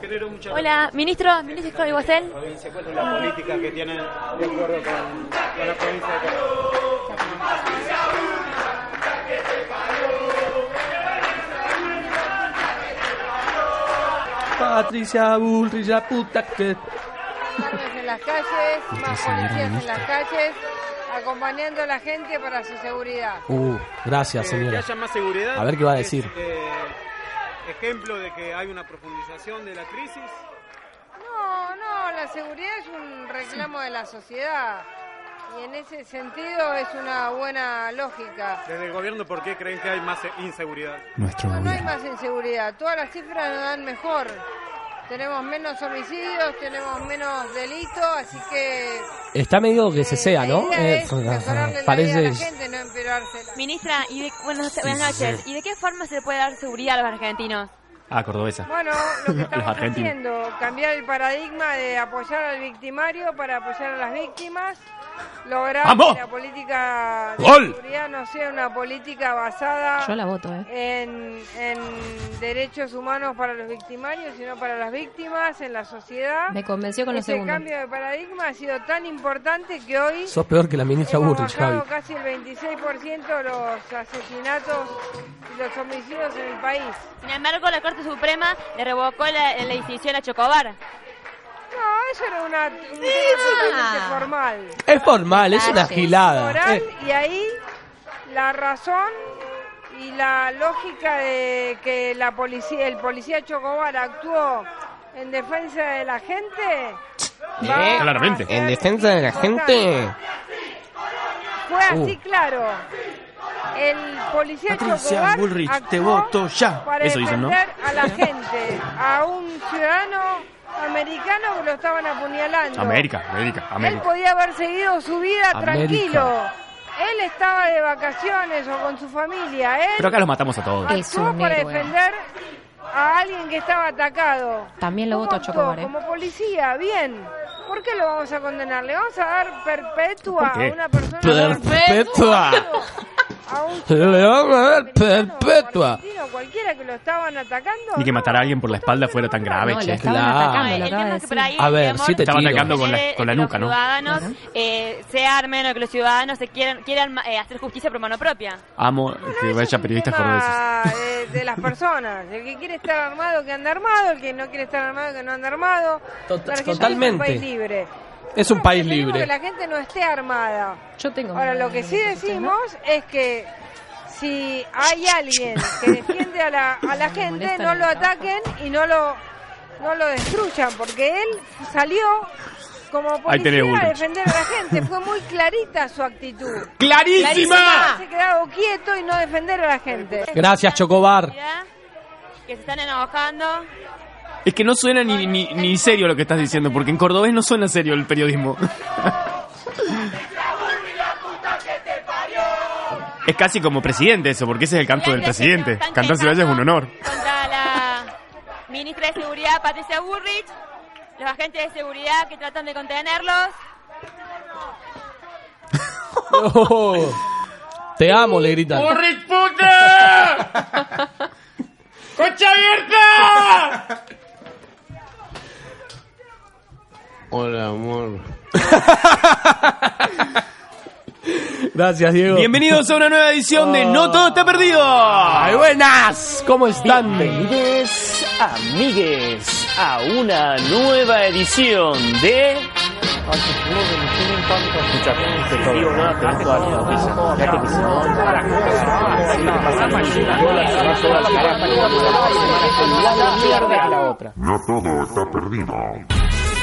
Genero mucha Hola, ministro, ministro Jorge Guasel. provincia, cuál es la política que tienen de acuerdo con, con la provincia de Córdoba. Patricia Bullrich, la puta que... En las calles, más policías en las calles, acompañando a la gente para su seguridad. Uh, gracias, Eh, que señora. haya más seguridad. A ver qué va a es, decir. eh, ejemplo de que hay una profundización de la crisis. No, no, la seguridad es un reclamo de la sociedad y en ese sentido es una buena lógica. Desde el gobierno, ¿por qué creen que hay más inseguridad? Nuestro No, no hay más inseguridad, todas las cifras nos dan mejor. Tenemos menos homicidios, tenemos menos delitos, así que Está medio que se sea, la ¿no? Eh, parece... Ministra, y de, buenas, buenas noches. ¿Y de qué forma se le puede dar seguridad a los argentinos? Ah, cordobesa. Bueno, lo que estamos haciendo, cambiar el paradigma de apoyar al victimario para apoyar a las víctimas, lograr ¡Vamos! que la política de ¡Gol! seguridad no sea una política basada Yo la voto, ¿eh? en, en derechos humanos para los victimarios, sino para las víctimas, en la sociedad. Me convenció con lo segundo. cambio de paradigma ha sido tan importante que hoy Sos peor que la ministra hemos Bullrich, Javi. bajado casi el 26% los asesinatos y los homicidios en el país. Sin embargo, la Corte Suprema le revocó la, la decisión a Chocobar. No, eso era una, un tema totalmente formal. Es formal, es una gilada. Moral, Eh, y ahí la razón y la lógica de que la policía, el policía Chocobar actuó en defensa de la gente. a Claramente. En defensa de la gente... Fue así Uh. claro. El policía Patricia Chocobar Bullrich, te voto ya. para Eso dicen, ¿no? defender a la gente, a un ciudadano americano que lo estaban apuñalando. América, América, Él América. podía haber seguido su vida América. tranquilo. Él estaba de vacaciones o con su familia. Él Pero acá los matamos a todos. Actuó para héroe. defender a alguien que estaba atacado. También lo ¿Cómo voto a actuó? Chocobar, ¿eh? Como policía, bien. ¿Por qué lo vamos a condenar? ¿Le vamos a dar perpetua a una persona? Perpetua. A un Le vamos a dar americano o perpetua. cualquiera que lo estaban atacando. Ni que matar a alguien por la espalda fuera tan grave, No, che. Claro. que A ver, temor siete Estaban tiros. atacando con la, con la que nuca, los ¿no? ciudadanos eh, se armen o que los ciudadanos se quieran, quieran eh, hacer justicia por mano propia. Amo que vaya periodistas cordobeses. de, de las personas. El que quiere estar armado, que anda armado. El que no quiere estar armado, que no anda armado. Tot- La Argentina totalmente. Es un país libre. Es un país libre. que la gente no esté armada. Yo tengo. Ahora, lo que sí decimos es que si hay alguien que defiende a la, a la gente, no lo ataquen y no lo, no lo destruyan, porque él salió como policía a defender a la gente. Fue muy clarita su actitud. ¡Clarísima! Se quedado quieto y no defender a la gente. Gracias, Chocobar. Que se están enojando. Es que no suena ni, ni, ni serio lo que estás diciendo, porque en cordobés no suena serio el periodismo. es casi como presidente eso, porque ese es el canto del presidente. Cantar Ciudades es un honor. Contra la ministra de Seguridad, Patricia Burrich. Los agentes de seguridad que tratan de contenerlos. Oh, te amo, le gritan. ¡Burrich puta! ¡Concha abierta! Hola, amor. Gracias, Diego. Bienvenidos a una nueva edición de No Todo Está Perdido. Ay, buenas. ¿Cómo están? Bienvenidos, amigues, a una nueva edición de... No todo está perdido.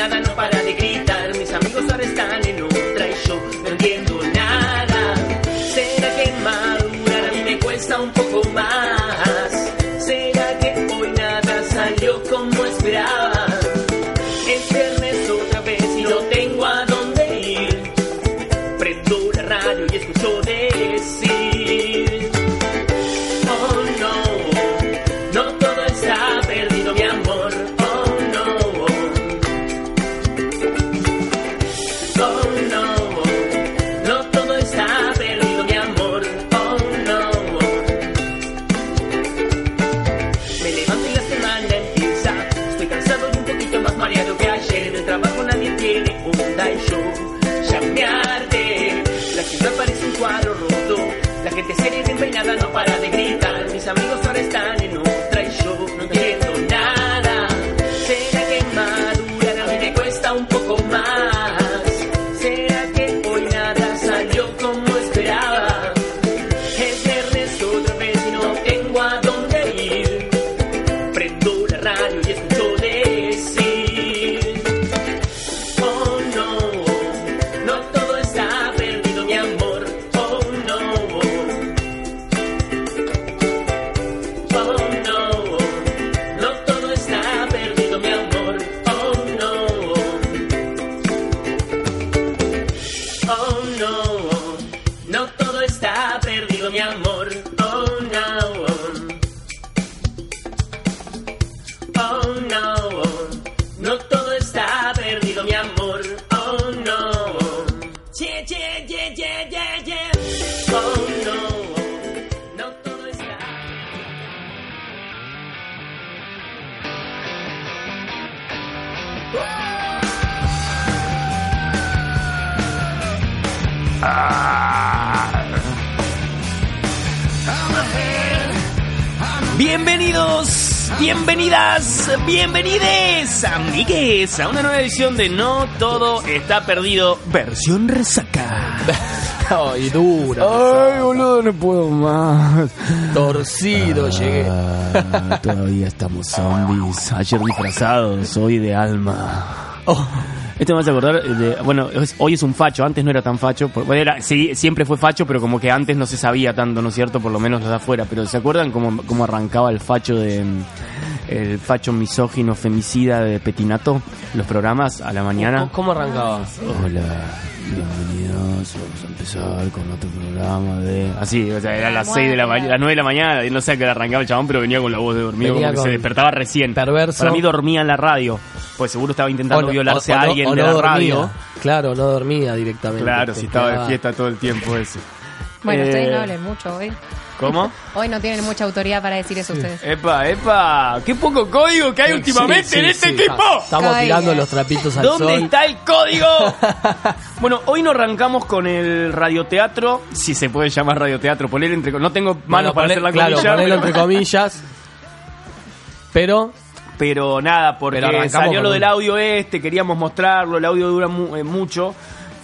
Peinada no para bienvenidas, bienvenides, amigues, a una nueva edición de No Todo Está Perdido, versión resaca. Ay, dura. Ay, boludo, no puedo más. Torcido llegué. Ah, todavía estamos zombies. Ayer disfrazados, hoy de alma. Oh, Esto me hace acordar de. Bueno, es- hoy es un facho, antes no era tan facho. por- Bueno, era, sí, siempre fue facho, pero como que antes no se sabía tanto, ¿no es cierto? Por lo menos los de afuera. Pero ¿se acuerdan cómo, cómo arrancaba el facho de. mm, El facho misógino femicida de Petinato? Los programas a la mañana. ¿Cómo- ¿Cómo arrancaba? Hola, bienvenidos. Vamos a empezar con otro programa de. Así, o sea, era las 6 de la mañana, las 9 de la mañana, y no sé a qué hora arrancaba el chabón, pero venía con la voz de dormido, Venía como que se despertaba recién. perverso. Para mí dormía en la radio, pues seguro estaba intentando no- violarse o- o a no- alguien o de no la dormía. radio. Claro, no dormía directamente. Claro, si estaba de fiesta todo el tiempo ese. Bueno, Eh, ustedes no hablen mucho hoy. ¿Cómo? Hoy no tienen mucha autoridad para decir eso ustedes. Epa, epa, qué poco código que hay últimamente Sí, sí, en este sí. equipo. Estamos Caiga. tirando los trapitos al ¿Dónde sol. está el código? bueno, hoy nos arrancamos con el radioteatro, si se puede llamar radioteatro, poner entre no tengo manos Bueno, para hacer la claro, comilla, ponelo pero- entre comillas. Pero pero nada, porque Pero arrancamos salió con lo un- del audio este, queríamos mostrarlo, el audio dura mu- eh, mucho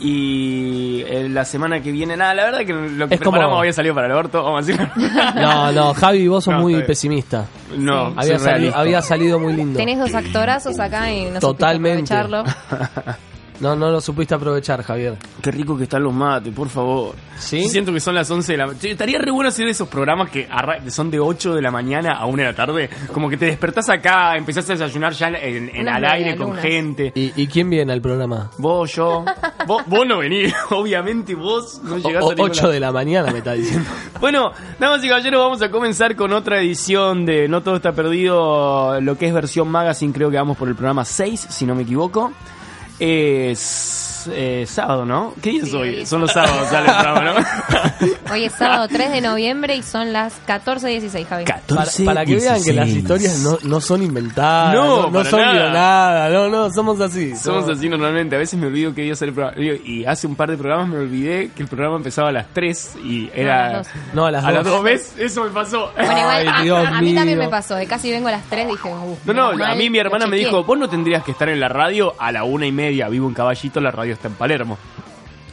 y eh, la semana que viene, nada, la verdad que lo que Es como- preparamos había salido para el orto, vamos a decirlo. no, no, Javi, vos sos No, muy pesimista. no, Había, soy sali- realista. había salido muy lindo. Tenés dos actorazos acá y no Totalmente. No, no lo supiste aprovechar, Javier. Qué rico que están los mates, por favor. ¿Sí? Siento que son las 11 de la mañana. Estaría re bueno hacer esos programas que, son de 8 de la mañana a 1 de la tarde. Como que te despertás acá, empezás a desayunar ya en, en al aire con gente. ¿Y, y quién viene al programa? Vos, yo. vos, vos no venís, obviamente vos no llegás O- a ningún 8 lado. de la mañana me está diciendo. Bueno, damas y caballeros, vamos a comenzar con otra edición de No Todo Está Perdido, lo que es versión magazine, creo que vamos por el programa 6, si no me equivoco. Es... es eh, sábado, ¿no? ¿Qué día es Sí, hoy? hoy es Son los sábados, sale el programa, ¿no? Hoy es sábado 3 de noviembre y son las 14.16, Javi. 14, Para, para que vean que las 16. historias no, no son inventadas, No, no, no son nada. guionadas, no, no, somos así. Somos así normalmente, a veces me olvido que día sale el programa. Y hace un par de programas me olvidé que el programa empezaba a las 3 y a era... No, a las a las dos. 2, ¿ves? Eso me pasó. Bueno, igual, Ay, Dios a, a mí también mío. me pasó. De casi vengo a las 3 dije, uh, No, no, menos a mal, mí mi hermana me dijo, vos no tendrías que estar en la radio a la una y media, vivo en Caballito, la radio está en Palermo.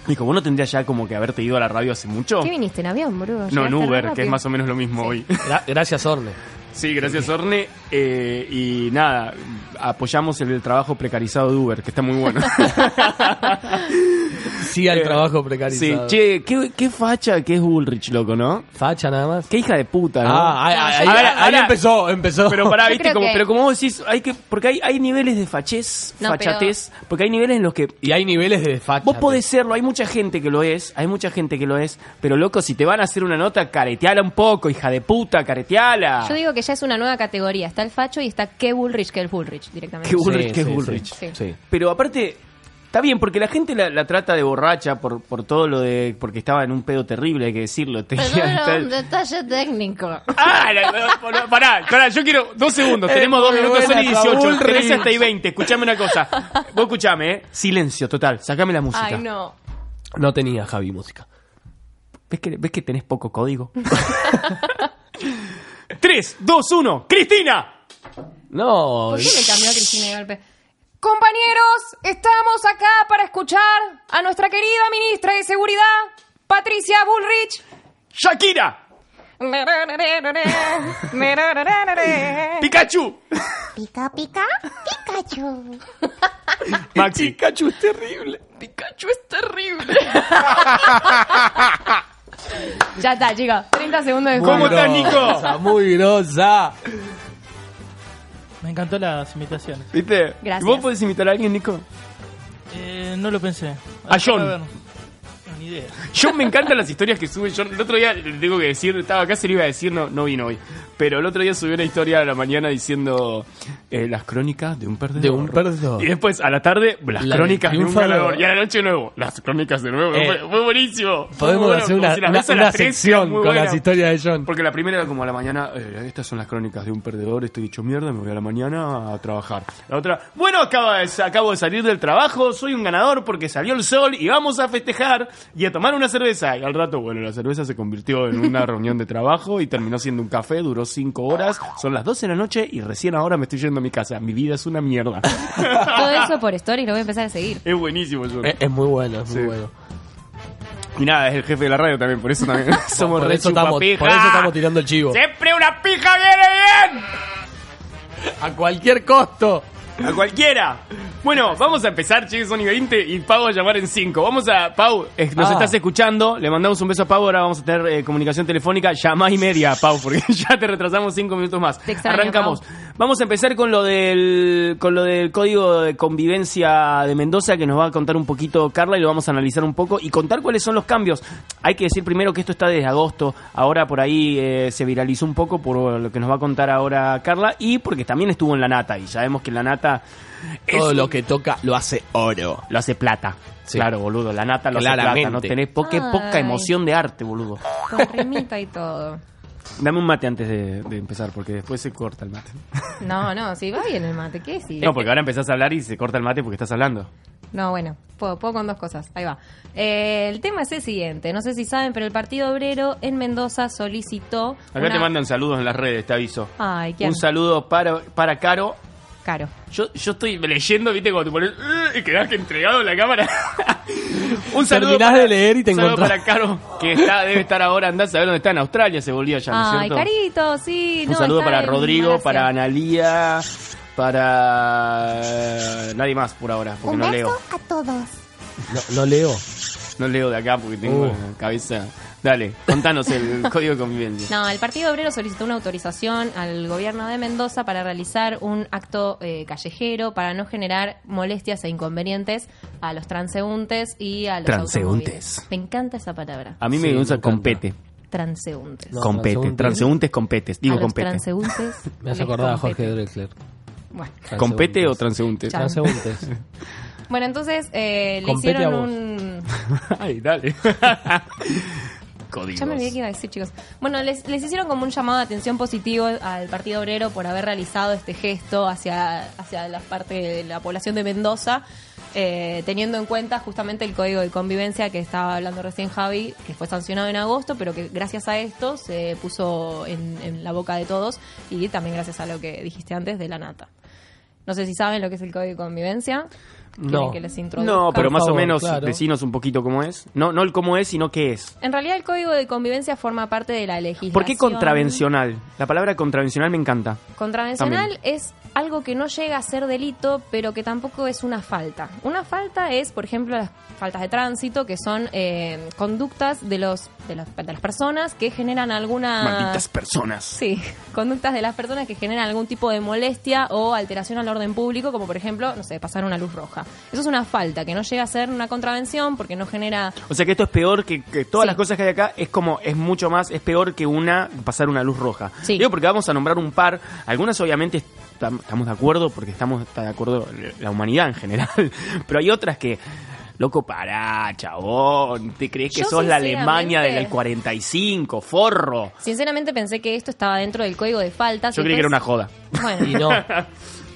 Dijo, vos no tendrías ya como que haberte ido a la radio hace mucho. ¿Qué viniste en avión, boludo? No, en Uber, que es más o menos lo mismo hoy. Gra- gracias, Orne. Sí, gracias Orne. Eh, y nada, apoyamos el, trabajo precarizado de Uber, que está muy bueno. Sí al Eh, trabajo sí, precarizado. che, qué, qué facha que es Ulrich, loco, ¿no? Facha nada más. Qué hija de puta, ¿no? Ah, ahí, ahí- ahora- empezó, empezó. Pero pará, viste, como, que- pero como vos decís, hay que, porque hay, hay niveles de fachez, No, fachatez, porque hay niveles en los que Y hay niveles de facha. Vos podés serlo, hay mucha gente que lo es, hay mucha gente que lo es, pero loco, si te van a hacer una nota, careteala un poco, hija de puta, careteala. Yo digo que ya es una nueva categoría. Está el facho y está qué Bullrich, que el Bullrich directamente. Qué Bullrich, Sí, sí, Bullrich. sí. Sí. Pero aparte, está bien, porque la gente la, la trata de borracha por, por todo lo de. porque estaba en un pedo terrible, hay que decirlo. Tenía- está- detalle técnico. Ah, la- la- pará, pará, yo quiero dos segundos, Es tenemos dos minutos, son y buena, 18, Saúl tenés hasta y 20, escuchame una cosa. Vos escuchame, eh. Silencio, total, sacame la música. Ay, no. No tenía Javi música. ¿Ves que, ¿Ves que tenés poco código? 3, 2, 1, Cristina. No. ¿Por qué me cambió a Cristina de golpe? Compañeros, estamos acá para escuchar a nuestra querida ministra de Seguridad, Patricia Bullrich. Shakira. Pikachu. Pica, pica, Pikachu. Maxi. Pikachu es terrible. Pikachu es terrible. ya está, chicos. 30 segundos de ¿Cómo juego. estás, Nico? Muy grosa. Me encantó las imitaciones. ¿Viste? Gracias. ¿Vos podés imitar a alguien, Nico? Eh, no lo pensé. A John. Ni idea. Yo me encantan las historias que sube John. El otro día, le tengo que decir, estaba acá, se lo iba a decir, no, no vino hoy. Pero el otro día subió una historia a la mañana diciendo eh, las crónicas de un perdedor. De un perdedor. Y después, a la tarde, las La crónicas de un ganador. Y a la noche de nuevo, las crónicas de nuevo. Eh, fue, fue buenísimo. Fue Podemos bueno, hacer como una, una- tres, sección con las historias de John. Porque la primera era como a la mañana, eh, estas son las crónicas de un perdedor, estoy hecho mierda, me voy a la mañana a trabajar. La otra, bueno, acaba de- acabo de salir del trabajo, soy un ganador porque salió el sol y vamos a festejar y a tomar una cerveza. Y al rato, bueno, la cerveza se convirtió en una reunión de trabajo y terminó siendo un café, duró cinco horas, son las 12 de la noche y recién ahora me estoy yendo a mi casa. Mi vida es una mierda. Todo eso por story lo voy a empezar a seguir. es buenísimo eso. Es, es muy bueno, es muy bueno. Y nada, es el jefe de la radio también, por eso también somos por, re eso estamos, por eso estamos tirando el chivo. Siempre una pija viene bien. A cualquier costo. A cualquiera. Bueno, vamos a empezar, che, son y 20 y Pau a llamar en 5. Vamos a, Pau, eh, nos Ah. estás escuchando, le mandamos un beso a Pau, ahora vamos a tener eh, comunicación telefónica, llamá y media, Pau, porque ya te retrasamos 5 minutos más. Te extraño, Arrancamos. Vamos a empezar con lo del con lo del código de convivencia de Mendoza que nos va a contar un poquito Carla y lo vamos a analizar un poco y contar cuáles son los cambios. Hay que decir primero que esto está desde agosto, ahora por ahí eh, se viralizó un poco por lo que nos va a contar ahora Carla y porque también estuvo en la nata y sabemos que la nata es Todo un- lo que toca lo hace oro. lo hace plata. Sí. Claro, boludo, la nata lo hace plata, Claramente. no tenés po- qué poca emoción de arte, boludo. Con rimita y todo. Dame un mate antes de, de empezar porque después se corta el mate. No, no, si va bien el mate, ¿qué sí? No, porque ahora empezás a hablar y se corta el mate porque estás hablando. No, bueno, puedo, puedo con dos cosas. Ahí va. Eh, el tema es el siguiente. No sé si saben, pero el Partido Obrero en Mendoza solicitó. Acá una- te mandan saludos en las redes, te aviso. Ay, ¿quién? Un saludo para, para Caro. Caro. Yo, yo estoy leyendo, viste, cuando te pones "Uh", y quedás que entregado en la cámara. un saludo Terminás para, de leer y te un saludo encontrás. para Caro, que está, debe estar ahora, andás a saber dónde está, en Australia se volvía ya, ¿no es Ay, cierto? Carito, sí. Un no, saludo para Rodrigo, Malasia. para Analía, para nadie más por ahora, porque Un no beso leo. a todos. No, no leo. No leo de acá porque tengo Uh. cabeza. Dale, contanos el código de convivencia. No, el Partido Obrero solicitó una autorización al gobierno de Mendoza para realizar un acto eh, callejero para no generar molestias e inconvenientes a los transeúntes y a los Transeúntes. Me encanta esa palabra. A mí Sí, me me gusta encanta. compete. Transeúntes. No, compete. transeúntes. Transeúntes competes. Digo a los compete. Bueno, entonces eh, le Compete hicieron un... Ay, dale. Códigos. Ya me olvidé que iba a decir, chicos. Bueno, les, les hicieron como un llamado de atención positivo al Partido Obrero por haber realizado este gesto hacia, hacia la parte de la población de Mendoza, eh, teniendo en cuenta justamente el código de convivencia que estaba hablando recién Javi, que fue sancionado en agosto, pero que gracias a esto se puso en, en la boca de todos y también gracias a lo que dijiste antes de la nata. No sé si saben lo que es el código de convivencia. ¿Quieren No. que les introduzca? No, pero más o menos claro. decinos un poquito cómo es. No, no el cómo es, sino qué es. En realidad el código de convivencia forma parte de la legislación. ¿Por qué contravencional? La palabra contravencional me encanta. Contravencional es algo que no llega a ser delito, pero que tampoco es una falta. Una falta es, por ejemplo, las faltas de tránsito, que son eh, conductas de los de las, de las personas que generan alguna Malditas personas. Sí, conductas de las personas que generan algún tipo de molestia o alteración al orden público, como por ejemplo, no sé, pasar una luz roja. Eso es una falta, que no llega a ser una contravención porque no genera... O sea que esto es peor que, que todas Sí. las cosas que hay acá, es como, es mucho más, es peor que una, pasar una luz roja. Sí. Digo porque vamos a nombrar un par, algunas obviamente estamos de acuerdo, porque estamos está de acuerdo la humanidad en general, pero hay otras que, loco, pará, chabón, ¿te crees que Yo, sos la Alemania del 45, forro? Sinceramente pensé que esto estaba dentro del código de faltas. Yo creí que era una joda. Bueno, Y no.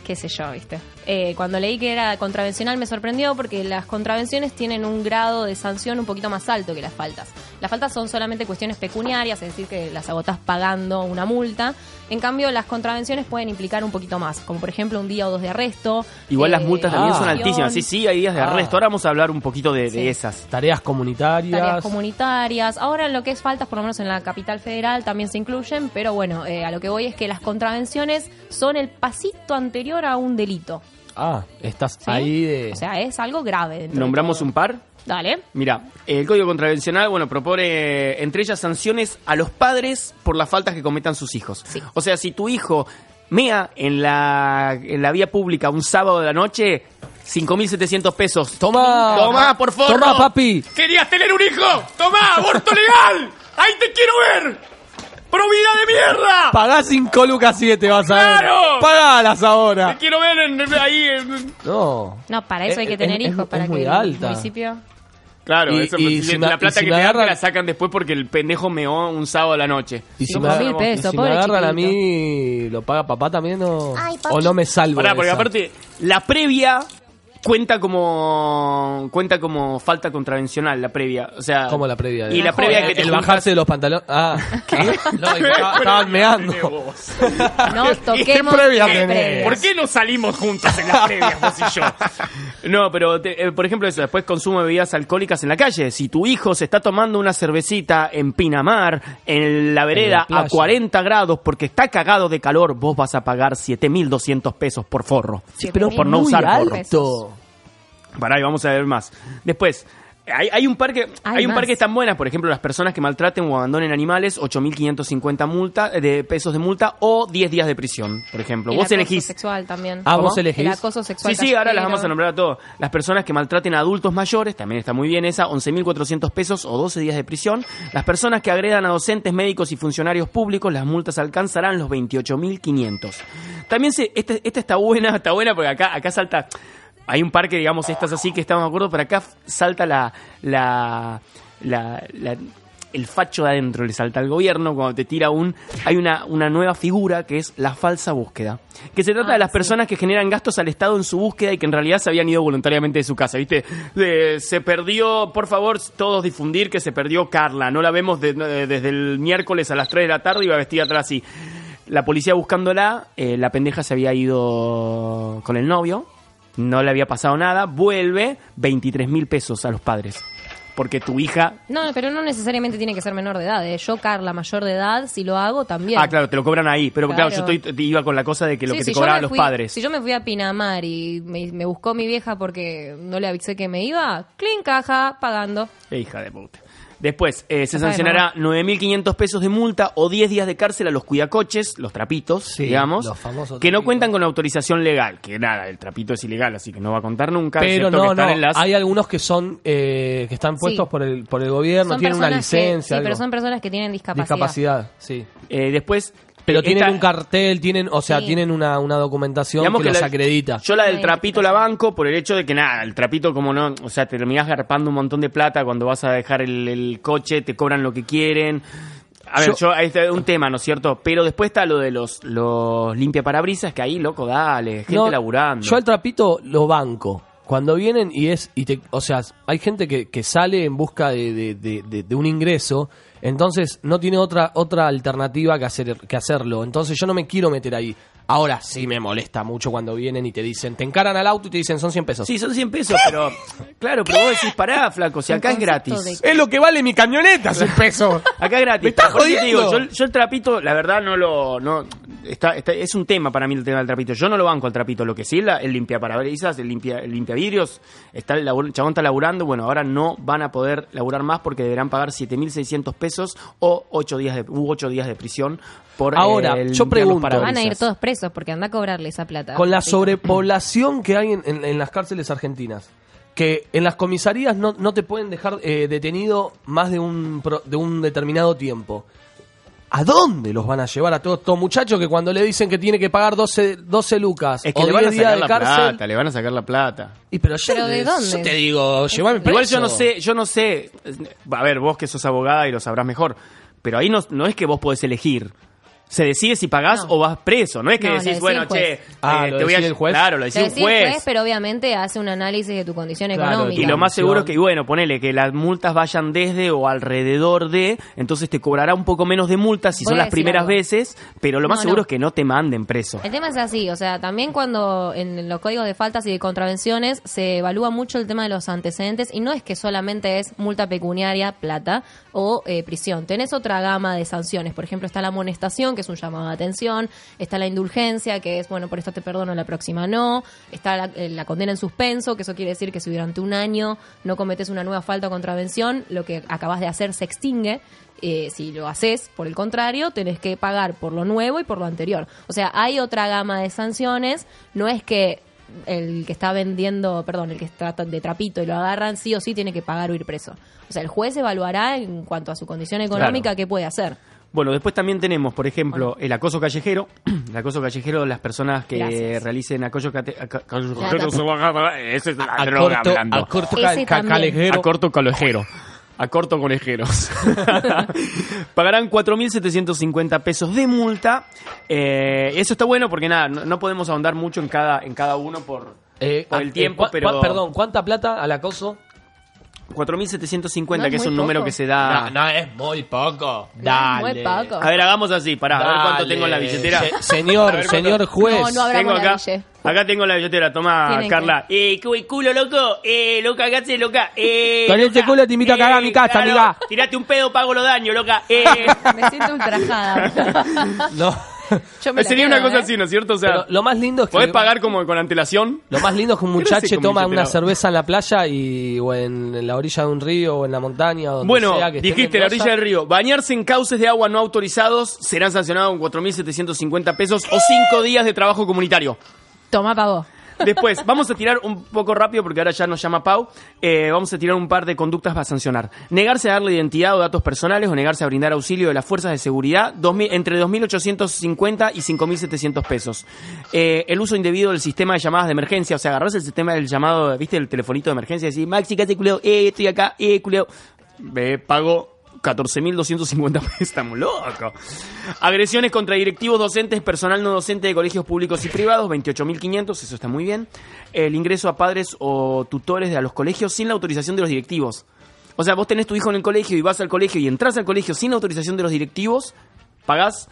qué sé yo, ¿viste? Eh, cuando leí que era contravencional me sorprendió porque las contravenciones tienen un grado de sanción un poquito más alto que las faltas. Las faltas son solamente cuestiones pecuniarias, es decir, que las agotás pagando una multa. En cambio, las contravenciones pueden implicar un poquito más, como por ejemplo un día o dos de arresto. Igual las eh, multas también son sanción, altísimas. Sí, sí, hay días de Ah. arresto. Ahora vamos a hablar un poquito de, esas. Tareas comunitarias. Tareas comunitarias. Ahora en lo que es faltas, por lo menos en la capital federal, también se incluyen, pero bueno, eh, a lo que voy es que las contravenciones son el pasito anterior a un delito. Ah, estás ¿sí? ahí de... O sea, es algo grave. de ¿Nombramos un par? Dale. Mira, el Código Contravencional, bueno, propone entre ellas sanciones a los padres por las faltas que cometan sus hijos. Sí. O sea, si tu hijo mea en la, en la vía pública un sábado de la noche, 5.700 pesos. Toma. Toma, por favor. Toma, papi. ¿Querías tener un hijo? Toma, aborto legal. Ahí te quiero ver. ¡Provida de mierda! Pagá 5 lucas 7, vas a ver. ¡Claro! Pagalas ahora. Te quiero ver en- ahí. en- No. No, para eso hay que tener es- hijos, es para que el alta. municipio... Claro, Y- eso, y si la me- plata y si que me te dan te agarran- la sacan después porque el pendejo meó un sábado a la noche. Y si, me, mil y pesos, si me agarran a mí, ¿lo paga papá también o, Ay, papi. o no me salvo? Pará, porque aparte, la previa cuenta como cuenta como falta contravencional, la previa. O sea, ¿Cómo la previa? Y la previa que te El juntas- bajarse de los pantalones. Ah, ¿qué? No, estaban meando. No toquemos previa las tenés? ¿Por qué no salimos juntos en las previas, vos y yo? No, pero te- eh, por ejemplo eso, después consumo de bebidas alcohólicas en la calle. Si tu hijo se está tomando una cervecita en Pinamar, en la vereda, a 40 grados, porque está cagado de calor, vos vas a pagar 7.200 pesos por forro. Sí, pero por no usar forro. Pará, y vamos a ver más. Después, hay, hay un par que Hay hay un par que están buenas, por ejemplo, las personas que maltraten o abandonen animales, 8.550 multa eh, de pesos de multa o 10 días de prisión, por ejemplo. El vos acoso elegís. sexual también. Ah, ¿Cómo? vos elegís. El acoso sexual. Sí, sí, ahora las vamos a nombrar a todos. Las personas que maltraten a adultos mayores, también está muy bien esa, 11.400 pesos o 12 días de prisión. Las personas que agredan a docentes, médicos y funcionarios públicos, las multas alcanzarán los 28.500. También se, esta, esta está buena, está buena porque acá, acá salta... Hay un par que, digamos, estas así que estamos de acuerdo, pero acá salta la, la, la, la- el facho de adentro, le salta al gobierno cuando te tira un... Hay una, una nueva figura que es la falsa búsqueda, que se trata Ah, de las sí. personas que generan gastos al Estado en su búsqueda y que en realidad se habían ido voluntariamente de su casa, ¿viste? De- se perdió, por favor, todos difundir que se perdió Carla, no la vemos de- de- desde el miércoles a las 3 de la tarde, iba vestida atrás así. La policía buscándola, eh, la pendeja se había ido con el novio, no le había pasado nada, vuelve 23 mil pesos a los padres. Porque tu hija... No, pero no necesariamente tiene que ser menor de edad. ¿eh? Yo, Carla, mayor de edad, si lo hago, también. Ah, claro, te lo cobran ahí. Pero claro, Claro. yo estoy, te iba con la cosa de que lo Sí, que te cobraban los fui- padres. Si yo me fui a Pinamar y me, me buscó mi vieja porque no le avisé que me iba, clean caja, pagando. Hija de puta. Después, eh, se sancionará 9.500 pesos de multa o 10 días de cárcel a los cuidacoches, los trapitos, Sí, digamos, los famosos que no cuentan con autorización legal. Que nada, el trapito es ilegal, así que no va a contar nunca. Pero que no, están no. en las- Hay algunos que son eh, que están puestos Sí. por el por el gobierno, Son tienen una que- licencia, sí, pero son personas que tienen discapacidad. discapacidad, sí. Eh, después, Pero Esta- tienen un cartel, tienen, o sea, Sí. tienen una, una documentación Digamos que, que los la- acredita. Yo la del trapito la banco por el hecho de que nada, el trapito como no, o sea, terminás garpando un montón de plata cuando vas a dejar el, el coche, te cobran lo que quieren. A ver, Yo- yo, ahí está un tema, ¿no es cierto? Pero después está lo de los, los limpia parabrisas, que ahí, loco, dale, gente No, laburando. Yo al trapito lo banco. Cuando vienen y es, y te, o sea, hay gente que, que sale en busca de, de- de- de- de un ingreso, entonces no tiene otra, otra alternativa que, hacer, que hacerlo. Entonces yo no me quiero meter ahí. Ahora sí me molesta mucho cuando vienen y te dicen, te encaran al auto y te dicen son 100 pesos. Sí, son 100 pesos, pero claro, pero vos decís, pará, flaco, si acá es gratis. de- Es lo que vale mi camioneta, 100 pesos. Acá es gratis. ¿Me estás jodiendo? digo, yo, yo el trapito, la verdad, no lo. No, está, está- es un tema para mí el tema del trapito. Yo no lo banco al trapito. Lo que sí, la, el limpia parabrisas, el limpia, el limpia vidrios, está el, labur- el chabón está laburando. Bueno, ahora no van a poder laburar más porque deberán pagar 7.600 pesos o 8 días de, u 8 días de prisión por Ahora, eh, yo los pregunto. Van a ir todos presos porque anda a cobrarle esa plata. Con la sobrepoblación que hay en, en- en las cárceles argentinas, que en las comisarías no, no te pueden dejar eh, detenido más de un, pro- de un determinado tiempo. ¿A dónde los van a llevar a todos estos muchachos que cuando le dicen que tiene que pagar 12, 12 lucas Es que o le van a 10 días sacar la cárcel? plata, le van a sacar la plata. Y pero, yo, ¿Pero de yo dónde? te digo, llévame preso. Igual yo no sé, yo no sé. A ver, vos que sos abogada y lo sabrás mejor. Pero ahí no, no es que vos podés elegir. Se decide si pagás No. o vas preso. No es que No, decís, bueno, che, Ah, eh, lo te voy a. el juez. Claro, lo decide un juez. juez, pero obviamente hace un análisis de tu condición Claro, económica. Y lo más seguro es que, bueno, ponele que las multas vayan desde o alrededor de, entonces te cobrará un poco menos de multas si Voy son a las primeras algo. veces, pero lo más No, seguro no. es que no te manden preso. El tema es así, o sea, también cuando en los códigos de faltas y de contravenciones se evalúa mucho el tema de los antecedentes y no es que solamente es multa pecuniaria, plata o eh, prisión. Tenés otra gama de sanciones, por ejemplo, está la amonestación, que es un llamado de atención, está la indulgencia, que es, bueno, por esto te perdono, la próxima no, está la, eh, la condena en suspenso, que eso quiere decir que si durante un año no cometes una nueva falta o contravención, lo que acabas de hacer se extingue. Eh, si lo haces, por el contrario, tenés que pagar por lo nuevo y por lo anterior. O sea, hay otra gama de sanciones. No es que el que está vendiendo, perdón, el que está de trapito y lo agarran, sí o sí tiene que pagar o ir preso. O sea, el juez evaluará en cuanto a su condición económica qué puede hacer. Bueno, después también tenemos, por ejemplo, el acoso callejero. El acoso callejero de las personas que Gracias. realicen acoso Claro. Esa es la A droga corto, hablando. a corto Ese ca- ca- también. calejero. A corto conejeros. Pagarán 4.750 pesos de multa. Eh, eso está bueno porque nada, no, no podemos ahondar mucho en cada, en cada uno por, Eh, por ah, el tiempo, eh, cua- pero... Perdón, ¿cuánta plata al acoso? 4.750, No que es un número que se da... no, es muy poco. No, muy poco. A ver, hagamos así, pará, a ver cuánto Dale. tengo en la billetera. Se- señor, señor juez. No, no Tengo la acá, acá tengo la billetera, toma Carla. Eh, cu- culo loco, eh, loca, hagaste loca. Eh, Con loca, culo te invito a cagar a mi casa, claro, amiga. Tirate un pedo, pago los daños, loca. Eh. Me siento ultrajada. No. Yo me la Sería quedo, una cosa ¿eh? así, ¿no es cierto? O sea, Pero lo más lindo es que podés pagar como con antelación. Lo más lindo es que un sé muchacho toma una cerveza en la playa y o en, en la orilla de un río o en la montaña o donde Bueno, sea que esté en dijiste la orilla del río. Bañarse en cauces de agua no autorizados serán sancionados con 4.750 pesos o 5 días de trabajo comunitario. Toma pa' vos. Después, vamos a tirar un poco rápido porque ahora ya nos llama Pau. Eh, vamos a tirar un par de conductas para sancionar. Negarse a darle identidad o datos personales o negarse a brindar auxilio de las fuerzas de seguridad 2000 entre 2.850 y 5.700 pesos. Eh, el uso indebido del sistema de llamadas de emergencia, o sea, agarrarse el sistema del llamado, ¿viste? El telefonito de emergencia y decir, Maxi, ¿qué hace, culeo? Eh, estoy acá, eh, culeo. Ve, pago 14.250 pesos, estamos locos. Agresiones contra directivos, docentes, personal no docente de colegios públicos y privados, 28.500, eso está muy bien. El ingreso a padres o tutores de a los colegios sin la autorización de los directivos. O sea, vos tenés tu hijo en el colegio y vas al colegio y entras al colegio sin autorización de los directivos, pagás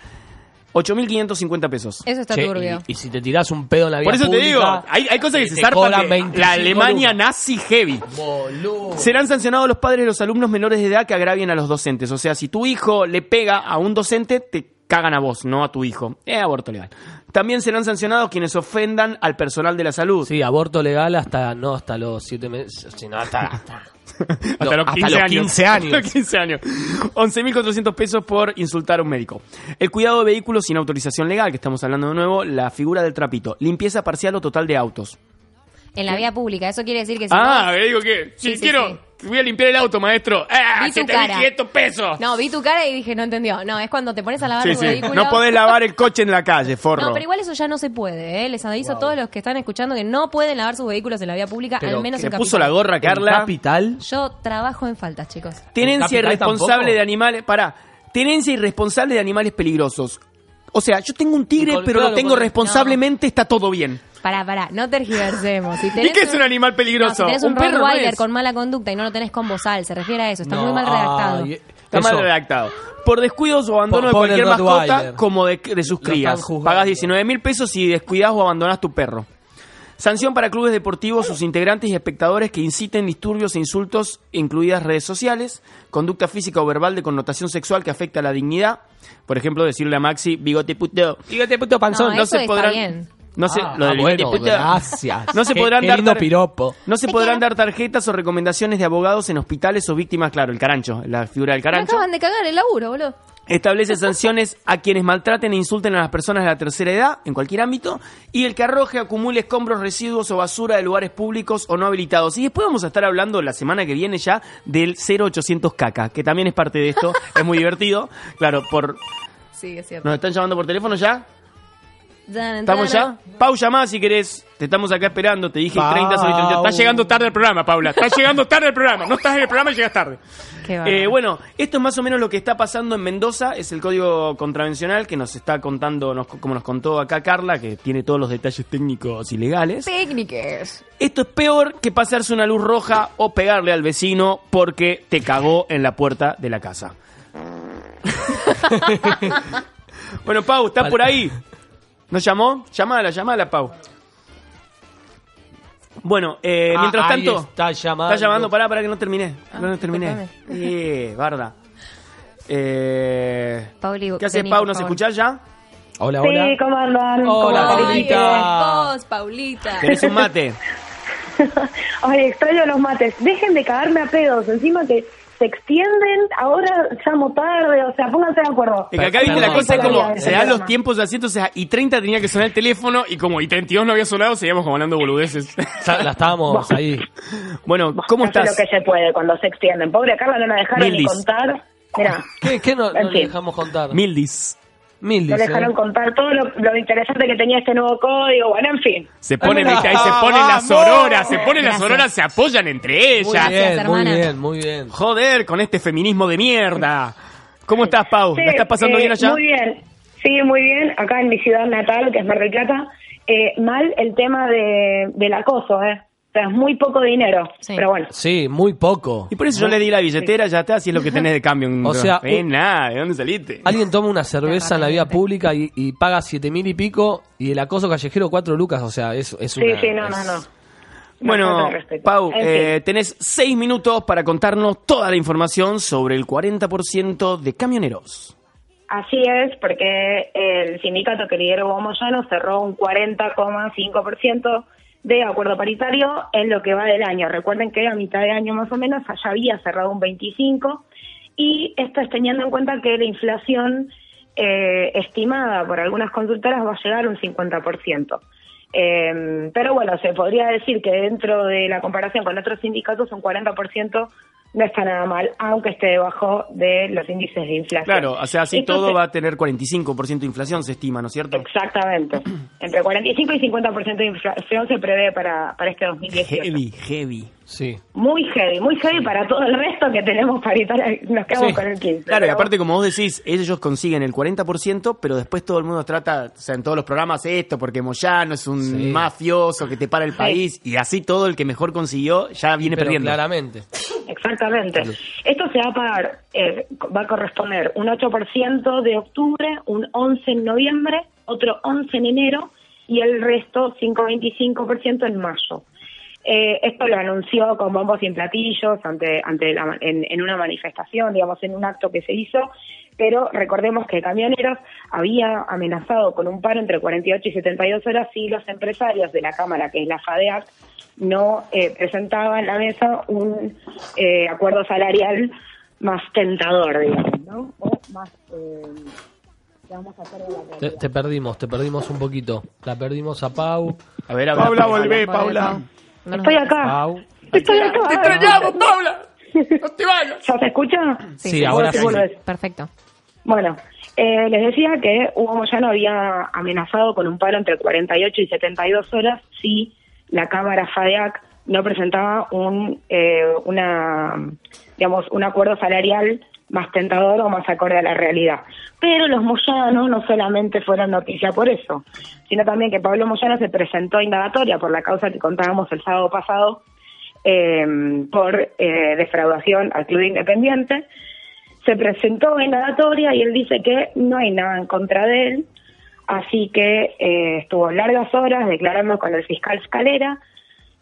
8.550 pesos. Eso está Che, turbio. y, y si te tirás un pedo en la vía Por eso te pública, digo, hay, hay cosas que te se zarpan cobran de 25 la Alemania lucas. nazi heavy. Boludo. Serán sancionados los padres de los alumnos menores de edad que agravien a los docentes. O sea, si tu hijo le pega a un docente, te cagan a vos, no a tu hijo. Es aborto legal. También serán sancionados quienes ofendan al personal de la salud. Sí, aborto legal hasta no hasta los siete meses, sino hasta, hasta hasta No, los hasta 15 los años. 15 años. Hasta los 15 años. 11.400 pesos por insultar a un médico. El cuidado de vehículos sin autorización legal, que estamos hablando de nuevo. La figura del trapito. Limpieza parcial o total de autos. En la vía pública, eso quiere decir que si Ah, vos- digo que si Sí, sí, quiero sí. Voy a limpiar el auto, maestro. ¡Ah! Vi tu 7.500 pesos. No, vi tu cara y dije, no entendió. No, es cuando te pones a lavar Sí, tu sí. vehículo. No podés lavar el coche en la calle, forro. No, pero igual eso ya no se puede, ¿eh? Les aviso a todos los que están escuchando que no pueden lavar sus vehículos en la vía pública, Pero al menos Se en puso Capital. la gorra, Carla. Capital. Yo trabajo en faltas, chicos. Tenencia ¿En irresponsable tampoco? de animales. Pará. Tenencia irresponsable de animales peligrosos. O sea, yo tengo un tigre, pero claro, lo tengo responsablemente, está todo bien. Pará, pará, no tergiversemos. Si ¿Y qué es un animal No, peligroso? si tenés un, un perro no Rottweiler es. con mala conducta y no lo tenés con bozal, se refiere a eso. Está No, muy mal redactado. ay, Está eso. mal redactado. Por descuidos o abandono de cualquier mascota, como de, de sus crías. Pagás 19 mil pesos si descuidas o abandonas tu perro. Sanción para clubes deportivos, sus integrantes y espectadores que inciten disturbios e insultos, incluidas redes sociales, conducta física o verbal de connotación sexual que afecta a la dignidad. Por ejemplo, decirle a Maxi, bigote puto. Bigote puto panzón. No, No, se está podrán. bien. No se, Ah, lo del ah, bueno, gracias. No se Qué- podrán qué dar lindo piropo. No se podrán dar tarjetas o recomendaciones de abogados en hospitales o víctimas, claro, el carancho, la figura del Me carancho. acaban de cagar el laburo, boludo. Establece sanciones a quienes maltraten e insulten a las personas de la tercera edad, en cualquier ámbito, y el que arroje, acumule escombros, residuos o basura de lugares públicos o no habilitados. Y después vamos a estar hablando la semana que viene ya del 0800 caca, que también es parte de esto, es muy divertido. Claro, por Sí, es cierto. ¿nos están llamando por teléfono ya? ¿Estamos ya? Pau, llamá si querés. Te estamos acá esperando. Te dije Pau. 30 sobre 30. Estás llegando tarde al programa, Paula. Estás llegando tarde al programa. No estás en el programa y llegas tarde. Qué. Eh, bueno, esto es más o menos lo que está pasando en Mendoza. Es el código contravencional que nos está contando, nos- como nos contó acá Carla, que tiene todos los detalles técnicos y legales. Técnicas. Esto es peor que pasarse una luz roja o pegarle al vecino porque te cagó en la puerta de la casa. bueno, Pau, ¿estás por ahí? ¿Nos llamó? Llamala, llamala, Pau. Bueno, eh, Ah, mientras ahí tanto... está llamando. Está llamando, pará, pará que no terminé. Ah, no, no terminé. Eh, barda. Eh, Pauli, ¿Qué haces, Pau? ¿Nos escuchás ya? Hola, hola. Sí, ¿cómo andan? Hola, ¿Cómo Paulita. es vos, Paulita. ¿Tenés un mate? Ay, extraño los mates. Dejen de cagarme a pedos. Encima que se extienden, ahora llamo tarde, o sea, pónganse de acuerdo. Es que acá viste la cosa es como, se dan los tiempos así, entonces y 30 tenía que sonar el teléfono y como y 32 no había sonado, seguíamos como hablando boludeces. La estábamos ahí. bueno, ¿cómo estás? lo que se puede cuando se extienden. Pobre Carla no la dejaron Mildis. ni contar. Mira, ¿Qué, qué no, no le dejamos contar? Mildis. Mil, no dejaron contar todo lo, lo interesante que tenía este nuevo código. Bueno, en fin. Se ponen, Ay, viste, ahí se ponen las vamos. sororas, se ponen las sororas, se apoyan entre Muy ellas. Gracias, bien, muy bien, muy bien. Joder, con este feminismo de mierda. ¿Cómo estás, Pau? Sí, ¿La estás pasando eh, bien allá? Muy bien. Sí, muy bien. Acá en mi ciudad natal, que es Mar del Plata, eh, mal el tema de, del acoso, ¿eh? O sea, es muy poco dinero. Sí. Pero bueno. Sí, muy poco. Y por eso yo le di la billetera, ya está, si es lo que tenés de cambio. O sea, eh, un- nada, ¿de dónde saliste? Alguien toma una cerveza en la vía pública y, y paga siete mil y pico y el acoso callejero cuatro lucas, o sea, es, es Sí, una... sí, no, es- no, no. Bueno. Pau, eh, tenés seis minutos para contarnos toda la información sobre el 40% de camioneros. Así es, porque el sindicato que lidera Hugo Moyano cerró un 40,5% de acuerdo paritario en lo que va del año. Recuerden que a mitad de año más o menos allá había cerrado un 25% y esto es teniendo en cuenta que la inflación eh, estimada por algunas consultoras va a llegar a un 50%. Eh, pero bueno, se podría decir que dentro de la comparación con otros sindicatos un 40% no está nada mal, aunque esté debajo de los índices de inflación. Claro, o sea, así Entonces- todo va a tener 45% de inflación, se estima, ¿no es cierto? Exactamente. Entre 45 y 50% de inflación se prevé para, para este 2018. Heavy, heavy. Sí. Muy heavy, muy heavy para todo el resto que tenemos paritaria. Nos quedamos Sí. con el 15. Claro, y aparte, como vos decís, ellos consiguen el 40%, pero después todo el mundo trata, o sea, en todos los programas esto, porque Moyano es un Sí. mafioso que te para el país, y así todo el que mejor consiguió ya viene Pero perdiendo. claramente. Exactamente. Esto se va a pagar, eh, va a corresponder un 8% de octubre, un 11 en noviembre, otro 11 en enero y el resto 5,25% en mayo. Eh, esto lo anunció con bombos y platillos ante, ante la- en, en una manifestación, digamos, en un acto que se hizo, pero recordemos que Camioneros había amenazado con un paro entre 48 y 72 horas si los empresarios de la Cámara, que es la FADEAC, no eh, presentaban en la mesa un eh, acuerdo salarial más tentador, digamos, ¿no? O más... Eh, a la Te, perdimos, te perdimos un poquito. La perdimos a Pau. A ver, a ver. Paula, volvé, Paula. No Estoy acá. Pau. Estoy acá. ¡Te extrañamos, Paula! ¿Ya se escucha? Sí, ahora sí. Perfecto. Bueno, eh, les decía que Hugo Moyano había amenazado con un paro entre 48 y 72 horas si la Cámara FADEAC no presentaba un, eh, una, digamos, un acuerdo salarial más tentador o más acorde a la realidad. Pero los Moyano no solamente fueron noticia por eso, sino también que Pablo Moyano se presentó indagatoria por la causa que contábamos el sábado pasado eh, por eh, defraudación al Club Independiente. Se presentó en indagatoria y él dice que no hay nada en contra de él, así que eh, estuvo largas horas declarando con el fiscal Scalera,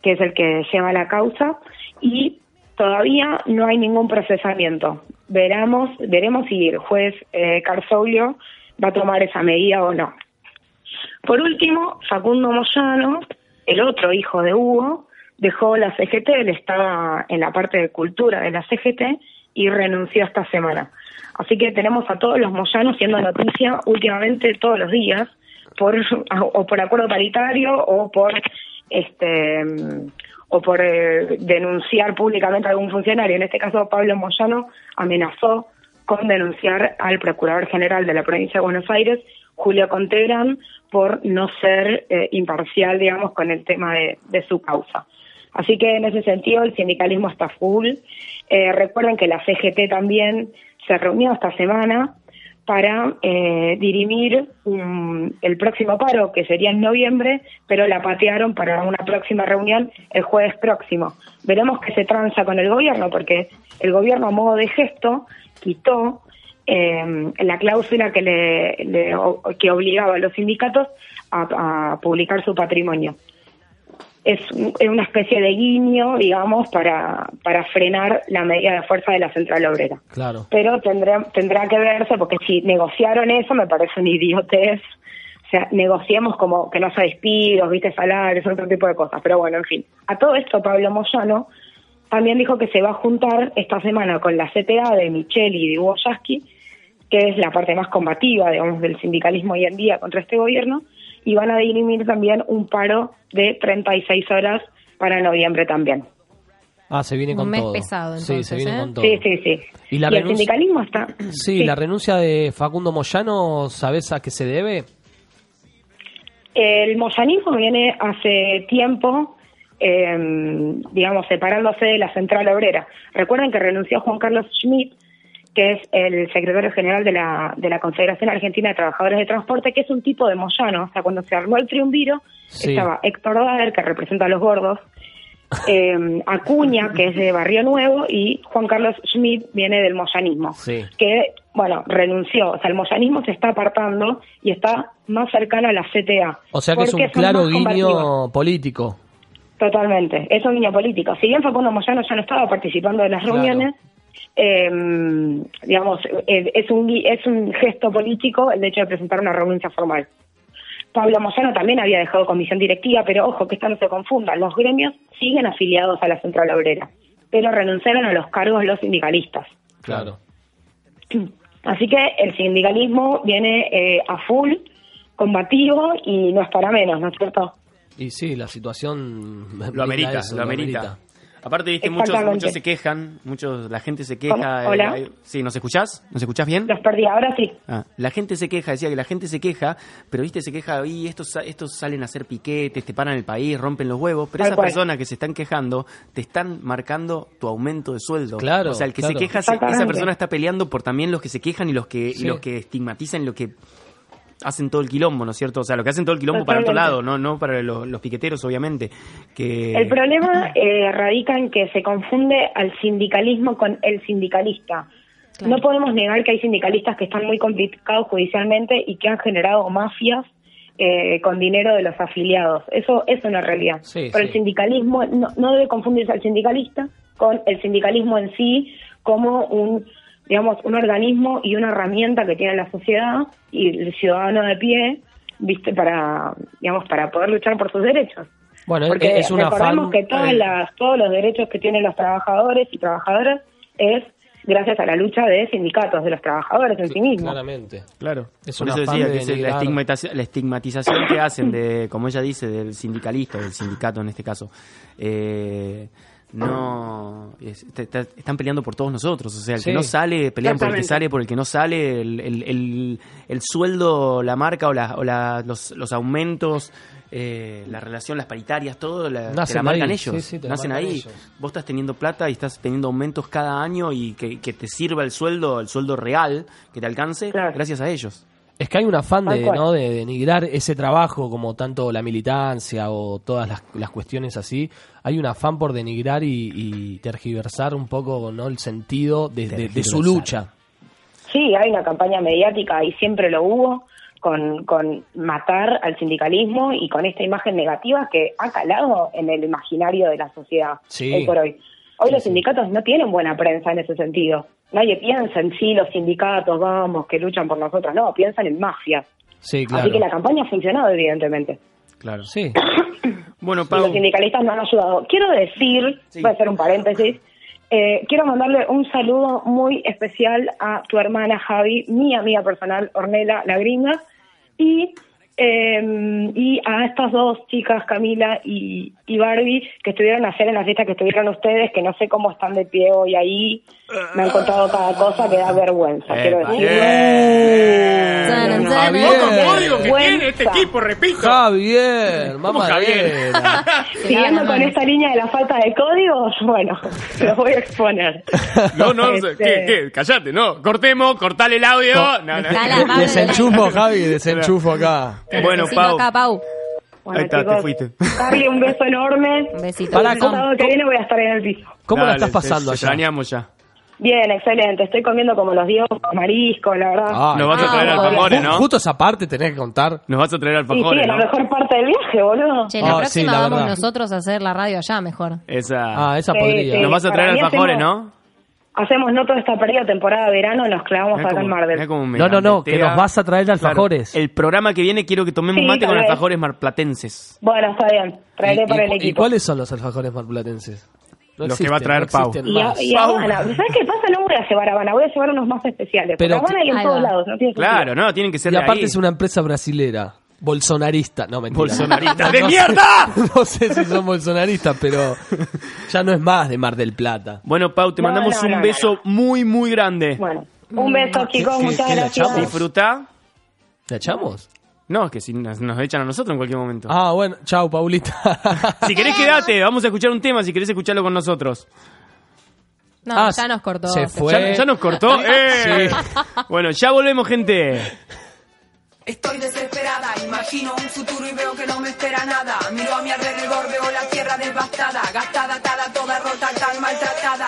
que es el que lleva la causa, y todavía no hay ningún procesamiento. Veremos, veremos si el juez eh, Carzoglio va a tomar esa medida o no. Por último, Facundo Moyano, el otro hijo de Hugo, dejó la CGT, él estaba en la parte de cultura de la CGT y renunció esta semana. Así que tenemos a todos los Moyanos siendo noticia últimamente todos los días, por o por acuerdo paritario o por este o por eh, denunciar públicamente a algún funcionario. En este caso, Pablo Moyano amenazó con denunciar al Procurador General de la Provincia de Buenos Aires, Julio Contegrán, por no ser eh, imparcial, digamos, con el tema de, su causa. Así que en ese sentido el sindicalismo está full. Eh, recuerden que la CGT también se reunió esta semana para eh, dirimir un- el próximo paro, que sería en noviembre, pero la patearon para una próxima reunión el jueves próximo. Veremos qué se tranza con el gobierno, porque el gobierno a modo de gesto quitó eh, la cláusula que, le, le- que obligaba a los sindicatos a publicar su patrimonio es, un- es una especie de guiño, digamos, para, para frenar la medida de fuerza de la central obrera. Claro. Pero tendrá, tendrá que verse, porque si negociaron eso, me parece un idiotez. O sea, negociemos como que no haya despidos, viste, salarios, otro tipo de cosas. Pero bueno, en fin. A todo esto, Pablo Moyano también dijo que se va a juntar esta semana con la CTA de Micheli y de Hugo Yasky, que es la parte más combativa, digamos, del sindicalismo hoy en día contra este gobierno, y van a dirimir también un paro de 36 horas para noviembre también. Ah, se viene Un con mes todo. pesado, Sí, se entonces, viene ¿eh? con todo. Sí, sí, sí. ¿Y la el renuncia- sindicalismo está... Sí, la renuncia de Facundo Moyano, ¿sabes a qué se debe? El moyanismo viene hace tiempo, eh, digamos, separándose de la central obrera. Recuerden que renunció Juan Carlos Schmidt, que es el secretario general de la, de la Confederación Argentina de Trabajadores de Transporte, que es un tipo de moyano. O sea, cuando se armó el triunviro, Sí. estaba Héctor Daer, que representa a los gordos, eh, Acuña, que es de Barrio Nuevo, y Juan Carlos Schmidt viene del moyanismo Sí. que, bueno, renunció. O sea, el moyanismo se está apartando y está más cercano a la CTA. O sea que es un claro guiño político. Totalmente, es un guiño político. Si bien Facundo Moyano ya no estaba participando de las Claro. reuniones, eh, digamos, es, un, es un gesto político el hecho de presentar una renuncia formal. Pablo Moyano también había dejado comisión directiva, pero ojo, que esto no se confunda, los gremios siguen afiliados a la Central Obrera, pero renunciaron a los cargos los sindicalistas. Claro. Así que el sindicalismo viene eh, a full, combativo y no es para menos, ¿no es cierto? Y sí, la situación Lo amerita, eso, lo amerita. Aparte, viste, muchos, muchos se quejan, muchos, la gente se queja. eh, Hola. hay- sí, ¿nos escuchás? ¿Nos escuchás bien? Los perdí, ahora sí. Ah, la gente se queja, decía que la gente se queja, pero viste, se queja, y estos, sa- estos salen a hacer piquetes, te paran el país, rompen los huevos, pero Tal esas cual. personas que se están quejando te están marcando tu aumento de sueldo. Claro, O sea, el que claro. se queja, esa persona está peleando por también los que se quejan y los que, y los que estigmatizan, lo que hacen todo el quilombo, ¿no es cierto? O sea, lo que hacen todo el quilombo para otro lado, no, no para los, los piqueteros, obviamente. Que... El problema eh, radica en que se confunde al sindicalismo con el sindicalista. Claro. No podemos negar que hay sindicalistas que están muy complicados judicialmente y que han generado mafias eh, con dinero de los afiliados. Eso es una realidad. Sí, Pero sí. el sindicalismo no, no debe confundirse al sindicalista con el sindicalismo en sí como un digamos un organismo y una herramienta que tiene la sociedad y el ciudadano de pie viste para digamos para poder luchar por sus derechos Bueno, porque es una recordemos fan. que todas eh, las, todos los derechos que tienen los trabajadores y trabajadoras es gracias a la lucha de sindicatos, de los trabajadores en sí mismos. Claramente. Claro, Es por un eso decía de que es la, estigmatización, la estigmatización que hacen de, como ella dice, del sindicalista, del sindicato en este caso, eh, no es- te- te- están peleando por todos nosotros. O sea, el Sí. que no sale, pelean por el que sale, por el que no sale, el, el- el- el sueldo, la marca o, la- o la- los, los aumentos, eh, la relación, las paritarias, todo la, te la marcan ahí, ellos. sí, sí, Nacen ahí. ellos. Vos estás teniendo plata y estás teniendo aumentos cada año y que, que te sirva el sueldo, el sueldo real, que te alcance, gracias a ellos. Es que hay un afán de. ¿no? de denigrar ese trabajo, como tanto la militancia o todas las, las cuestiones así. Hay un afán por denigrar y, y tergiversar un poco ¿no? el sentido de, de- de su lucha. Sí, hay una campaña mediática y siempre lo hubo con, con matar al sindicalismo y con esta imagen negativa que ha calado en el imaginario de la sociedad Sí. hoy por hoy. Hoy los sindicatos no tienen buena prensa en ese sentido. Nadie piensa en sí, los sindicatos, vamos, que luchan por nosotros. No, piensan en mafias. Sí, Así que la campaña ha funcionado, evidentemente. Claro. Sí. Bueno, Y Pau, los sindicalistas nos han ayudado. Quiero decir, voy a hacer un paréntesis, eh, quiero mandarle un saludo muy especial a tu hermana Javi, mi amiga personal, Ornela La Gringa, y, eh, y a estas dos chicas, Camila y, y Barbie, que estuvieron ayer en la fiesta que estuvieron ustedes, que no sé cómo están de pie hoy ahí. Me han contado cada cosa que da vergüenza, quiero decir. Bien. Javier. Javier. código que tiene este tipo, repito. Javier, mamá Javier? Siguiendo con esta línea de la falta de códigos, bueno, los voy a exponer. No, no, Este- ¿qué, qué? Callate, no. Cortemos, cortale el audio. No, no. Desenchufo, Javi, desenchufo acá. Bueno, Necesito Pau. acá, Pau. Bueno, Ahí está, te chicos, fuiste. Darle un beso enorme. Un besito. Pará, el ¿cómo- sábado que viene voy a estar en el piso. ¿Cómo la Dale, estás pasando te- te allá? extrañamos ya. Bien, excelente. Estoy comiendo como los dioses, mariscos, la verdad. Ay, Nos vas a traer Ah, alfajores, ¿no? Justo esa parte tenés que contar. Nos vas a traer Y sí, alfajores, la ¿no? mejor parte del viaje, boludo. Che, la Ah, próxima sí, la vamos verdad. nosotros a hacer la radio allá mejor. Esa. Ah, esa Sí, podría. sí. Nos vas a traer Para alfajores, hacemos- ¿no? Hacemos no toda esta pérdida temporada de verano, nos clavamos acá en Mar del No, no, no, que nos vas a traer alfajores. Claro, el programa que viene quiero que tomemos Sí, mate con vez. alfajores marplatenses. Bueno, está bien. Traeré ¿Y, para y el cu- y equipo. cuáles son los alfajores marplatenses? No Los que va a existen, traer no Pau. existen Y, a, y Habana. ¿Sabes qué pasa? No voy a llevar Habana, voy a llevar unos más especiales. Pero Pero Habana hay en todos lados, no tiene. Claro, no, tienen que ser Y de aparte ahí. es una empresa brasilera. Bolsonarista. No, mentira. Bolsonarista. No ¡De sé- mierda! No sé si son bolsonaristas, pero ya no es más de Mar del Plata. Bueno, Pau, te No, mandamos no, un no, no, beso muy, muy grande. Bueno, un beso, chicos, qué- muchas qué gracias. Disfruta. ¿La echamos? No, es que si nos, nos echan a nosotros en cualquier momento. Ah, bueno. Chau, Paulita. Si querés, quedate. Vamos a escuchar un tema. Si querés escucharlo con nosotros. No, Ah, ya nos cortó. se Se fue. ¿Ya, ya nos cortó? ¡Eh! Sí. Bueno, ya volvemos, gente. Estoy desesperada, imagino un futuro y veo que no me espera nada. Miro a mi alrededor, veo la tierra devastada, gastada, atada, toda rota, tan maltratada.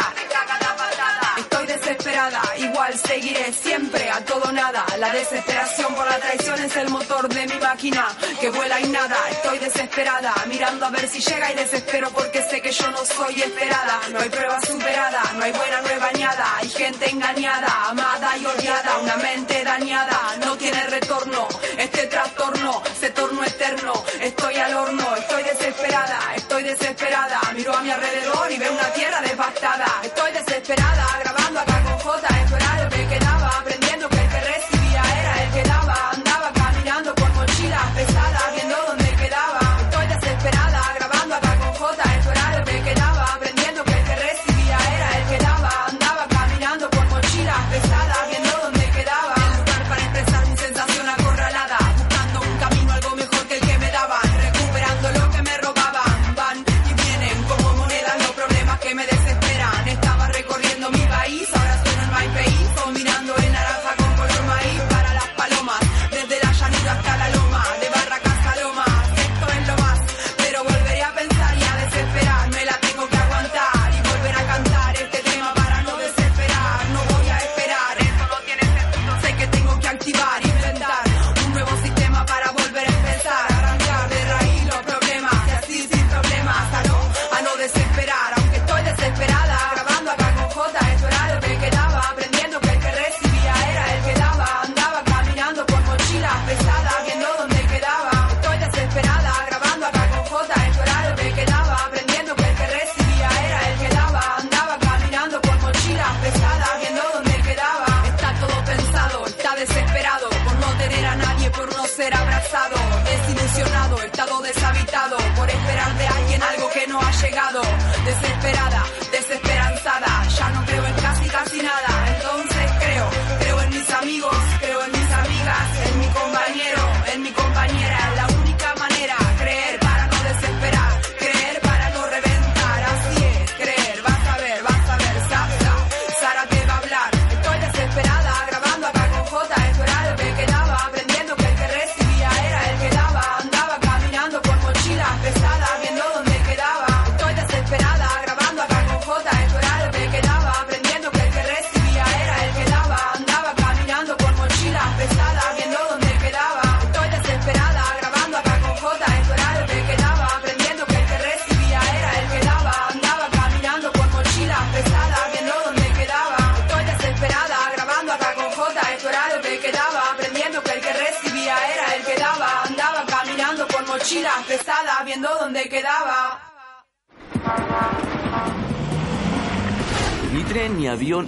Desesperada, igual seguiré siempre a todo nada. La desesperación por la traición es el motor de mi máquina que vuela y nada. Estoy desesperada, mirando a ver si llega y desespero porque sé que yo no soy esperada. No hay prueba superada, no hay buena, no hay bañada. Hay gente engañada, amada y odiada, una mente dañada, no tiene retorno. Este trastorno se tornó eterno. Estoy al horno, estoy desesperada, desesperada. Miro a mi alrededor y veo una tierra devastada. Estoy desesperada, grabando acá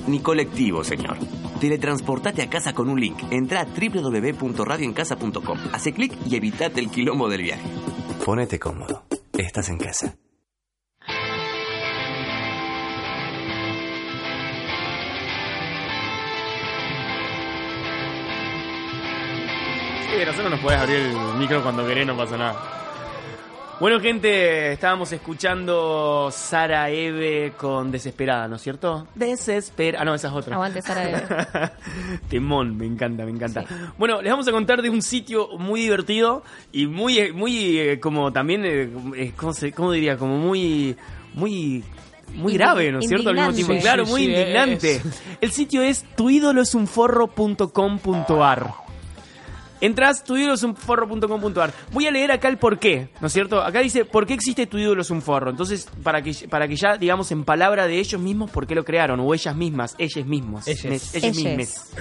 ni colectivo, señor. Teletransportate a casa con un link. Entra a www.radioencasa.com. Hace clic y evitate el quilombo del viaje. Ponete cómodo. Estás en casa. Sí, nosotros nos podés abrir el micro cuando querés, no pasa nada. Bueno, gente, estábamos escuchando Sara Eve con Desesperada, ¿no es cierto? Desespera. Ah, no, esa es otra. Aguante, Sara Eve. Temón, me encanta, me encanta. Bueno, les vamos a contar de un sitio muy divertido y muy, eh, muy, eh, como también, eh, ¿cómo, se- cómo diría? Como muy, muy, muy grave, ¿no es cierto? Al mismo tiempo, claro, muy indignante. El sitio es tuidoloesunforro.com.ar. Entras tuidolosunforro.com.ar. Voy a leer acá el por qué, ¿no es cierto? Acá dice, ¿por qué existe tu ídolo es un forro? Entonces, para que, para que ya, digamos, en palabra de ellos mismos, ¿por qué lo crearon? O ellas mismas, ellas mismos. Ellas. Mes- Ellas. mismes.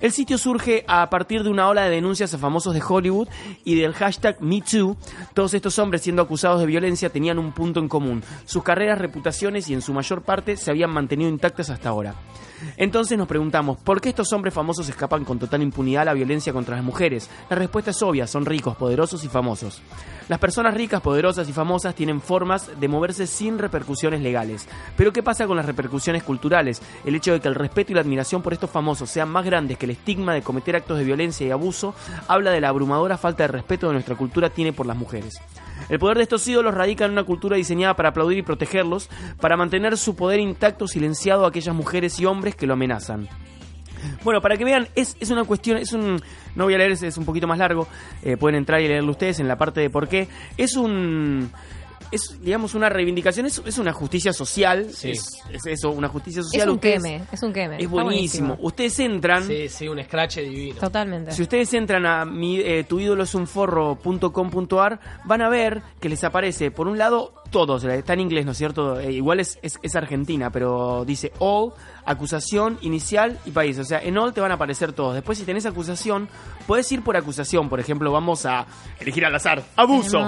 El sitio surge a partir de una ola de denuncias a famosos de Hollywood y del hashtag MeToo. Todos estos hombres siendo acusados de violencia tenían un punto en común. Sus carreras, reputaciones y en su mayor parte se habían mantenido intactas hasta ahora. Entonces nos preguntamos, ¿por qué estos hombres famosos escapan con total impunidad a la violencia contra las mujeres? La respuesta es obvia, son ricos, poderosos y famosos. Las personas ricas, poderosas y famosas tienen formas de moverse sin repercusiones legales. Pero ¿qué pasa con las repercusiones culturales? El hecho de que el respeto y la admiración por estos famosos sean más grandes que el estigma de cometer actos de violencia y abuso habla de la abrumadora falta de respeto que nuestra cultura tiene por las mujeres. El poder de estos ídolos radica en una cultura diseñada para aplaudir y protegerlos, para mantener su poder intacto silenciado a aquellas mujeres y hombres que lo amenazan. Bueno, para que vean, es, es una cuestión, es un... No voy a leer, es, es un poquito más largo, eh, pueden entrar y leerlo ustedes en la parte de por qué. Es un... Es, digamos, una reivindicación, es, es una justicia social, Sí. es, es eso, una justicia Es social. un Ustedes- queme, es un queme. Es buenísimo. Ustedes entran... Sí, sí, un scratch divino. Totalmente. Si ustedes entran a mi, eh, tuidoloesunforro.com.ar van a ver que les aparece, por un lado, todos, está en inglés, ¿no es cierto? Eh, igual es, es, es Argentina, pero dice all, acusación, inicial y país. O sea, en all te van a aparecer todos. Después, si tenés acusación, puedes ir por acusación. Por ejemplo, vamos a elegir al azar. Abuso.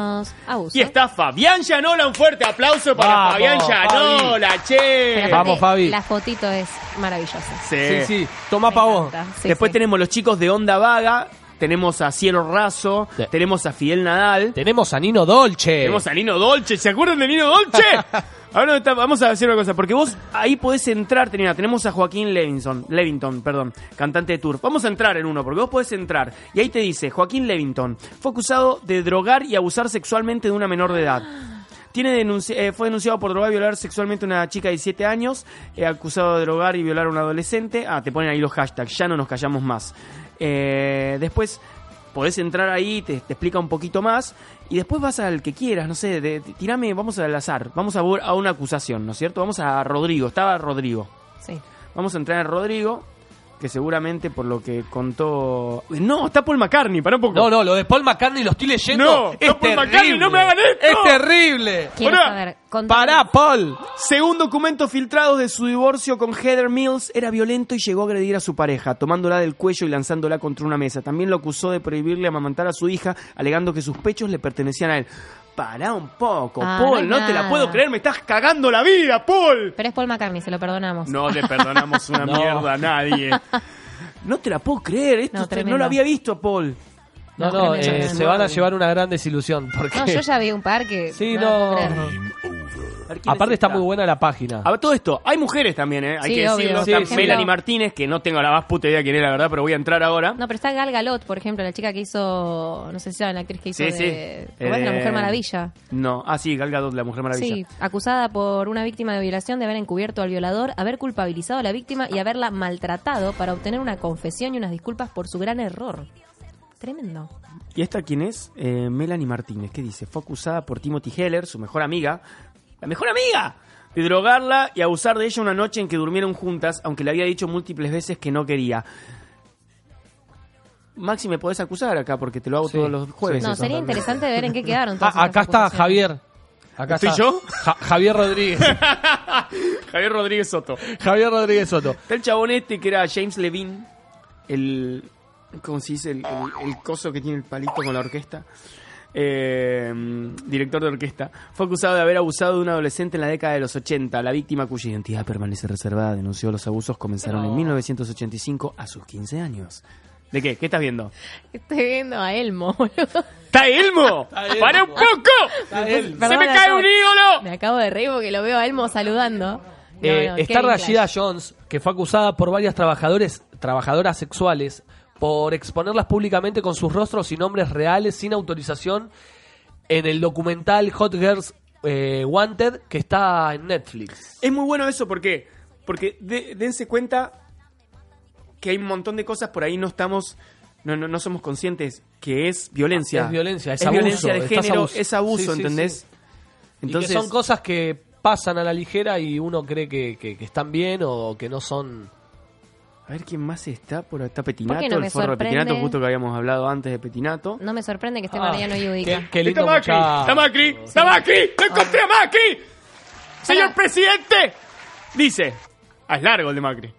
Abuso. Y está Fabián Llanola. Un fuerte aplauso para Vamos, Fabián Llanola, che. Pero Vamos, Fabi. La fotito es maravillosa. Sí, sí. Toma pa' vos. Sí, Después sí. tenemos los chicos de Onda Vaga. Tenemos a Cielo Raso. Sí. Tenemos a Fidel Nadal. Tenemos a Nino Dolce. Tenemos a Nino Dolce, ¿se acuerdan de Nino Dolce? Ahora vamos a hacer una cosa, porque vos ahí podés entrar, tenemos a Joaquín Levinson, Levington, perdón, cantante de tour. Vamos a entrar en uno, porque vos podés entrar. Y ahí te dice, Joaquín Levington, fue acusado de drogar y abusar sexualmente de una menor de edad. Tiene denunci- eh, fue denunciado por drogar y violar sexualmente a una chica de 17 años, eh, acusado de drogar y violar a un adolescente. Ah, te ponen ahí los hashtags, ya no nos callamos más. Eh, después podés entrar ahí, te, te explica un poquito más y después vas al que quieras, no sé, de, tirame, vamos al azar, vamos a, a una acusación, ¿no es cierto? Vamos a Rodrigo, estaba Rodrigo. Sí. Vamos a entrar en Rodrigo, que seguramente por lo que contó... No, está Paul McCartney, para un poco. No, no, lo de Paul McCartney lo estoy leyendo. No, es no, Paul terrible. McCartney, no me hagan esto. Es terrible. Quiero Pará. Pará, Paul. Según documentos filtrados de su divorcio con Heather Mills, era violento y llegó a agredir a su pareja, tomándola del cuello y lanzándola contra una mesa. También lo acusó de prohibirle amamantar a su hija, alegando que sus pechos le pertenecían a él. Pará un poco, Ah, Paul, no te la puedo creer, me estás cagando la vida, Paul. Pero es Paul McCartney, se lo perdonamos. No le perdonamos una No. mierda a nadie. No te la puedo creer, esto No, no, lo había visto, Paul. No, No, eh, se van a llevar una gran desilusión. Porque... No, yo ya vi un par que. Sí, no. no. lo puedo creer. A ver, ¿quién Aparte es está muy buena la página. A ver, todo esto, hay mujeres también, ¿eh? Hay Sí, que obvio. decirlo. Sí, Está sí. Melanie Martínez, que no tengo la más puta idea quién es, la verdad, pero voy a entrar ahora. No, pero está Gal Galot, por ejemplo, la chica que hizo. No sé si saben, la actriz que hizo Sí, de. Eh, La Mujer Maravilla. No, ah, sí, Gal Gadot, la Mujer Maravilla. Sí, acusada por una víctima de violación de haber encubierto al violador, haber culpabilizado a la víctima y haberla maltratado para obtener una confesión y unas disculpas por su gran error. Tremendo. ¿Y esta quién es? Eh, Melanie Martínez, ¿qué dice? Fue acusada por Timothy Heller, su mejor amiga. ¡La mejor amiga! De drogarla y abusar de ella una noche en que durmieron juntas, aunque le había dicho múltiples veces que no quería. Maxi, me podés acusar acá porque te lo hago Sí, todos los jueves. No, eso. sería interesante ver en qué quedaron Ah, todas acá estas está. Javier. Acá ¿Estoy está. yo? Ja- Javier Rodríguez. Javier Rodríguez Soto. Javier Rodríguez Soto. Está el chabón este que era James Levine, el. ¿Cómo se dice? El, el- el coso que tiene el palito con la orquesta. eh, director de orquesta, fue acusado de haber abusado de un adolescente en la década de los 80. La víctima, cuya identidad permanece reservada, denunció los abusos comenzaron en 1985 a sus 15 años. ¿De qué? ¿Qué estás viendo? Estoy viendo a Elmo, boludo. ¡Está Elmo! ¡Para un poco! ¡Se me cae acabo- un ídolo! Me acabo de reír porque lo veo a Elmo saludando. Eh, no, está. Rashida Jones, que fue acusada por varias trabajadores, trabajadoras sexuales por exponerlas públicamente con sus rostros y nombres reales sin autorización en el documental Hot Girls eh, Wanted que está en Netflix. Es muy bueno eso, ¿por qué? Porque de- dense cuenta que hay un montón de cosas por ahí no estamos, no, no, no somos conscientes que es violencia. Es violencia, es, es abuso, violencia de género, abuso. es abuso, Sí, sí, ¿entendés? sí. Entonces, y que son cosas que pasan a la ligera y uno cree que, que- que están bien o que no son... a ver quién más está por ahí. Está Petinato, ¿Por qué no me el forro de? Petinato, justo que habíamos hablado antes de Petinato. No me sorprende que esté Ah, Mariano Yudica. qué, qué lindo ¡Está Macri! muchacho. ¡Está Macri! ¡Está Macri! ¡Lo encontré a Macri! ¡Señor presidente! Dice, ah, es largo el de Macri.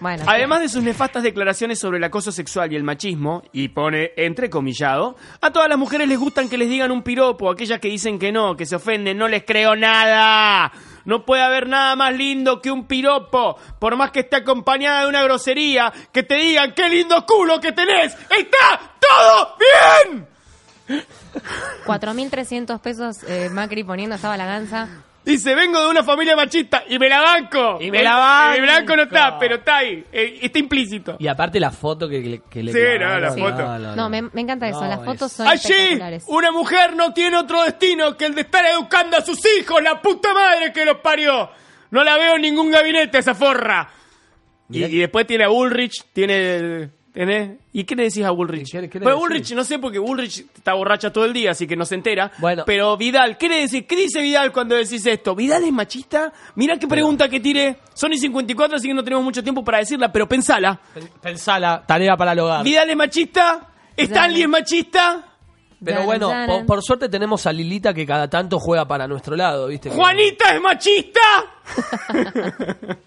Bueno, Además de sus nefastas declaraciones sobre el acoso sexual y el machismo, y pone entrecomillado, a todas las mujeres les gustan que les digan un piropo, aquellas que dicen que no, que se ofenden, no les creo nada. No puede haber nada más lindo que un piropo, por más que esté acompañada de una grosería, que te digan qué lindo culo que tenés. ¡Está todo bien! 4.300 pesos eh, Macri poniendo esa balaganza. Dice, vengo de una familia machista y me la banco. Y me la banco. El blanco no está, pero está ahí. eh, está implícito. Y aparte la foto que, le- que le Sí, no, la foto. No, me, me encanta eso. No, Las fotos es- son Allí, espectaculares. una mujer no tiene otro destino que el de estar educando a sus hijos, la puta madre que los parió. No la veo en ningún gabinete esa forra. Y, y después tiene a Bullrich, tiene... el- ¿Tenés? ¿Y qué le decís a Bullrich? ¿Qué- qué le Pues decís? Bullrich, no sé, porque Bullrich está borracha todo el día, así que no se entera. Bueno. Pero Vidal, ¿qué le decís? ¿Qué dice Vidal cuando decís esto? ¿Vidal es machista? Mira qué pregunta que tiré. Son y 54, así que no tenemos mucho tiempo para decirla, pero pensala. Pensala, tarea para el hogar. ¿Vidal es machista? ¿Stanley es machista? Pero bueno, por, por suerte tenemos a Lilita que cada tanto juega para nuestro lado, ¿viste? ¿Juanita es machista?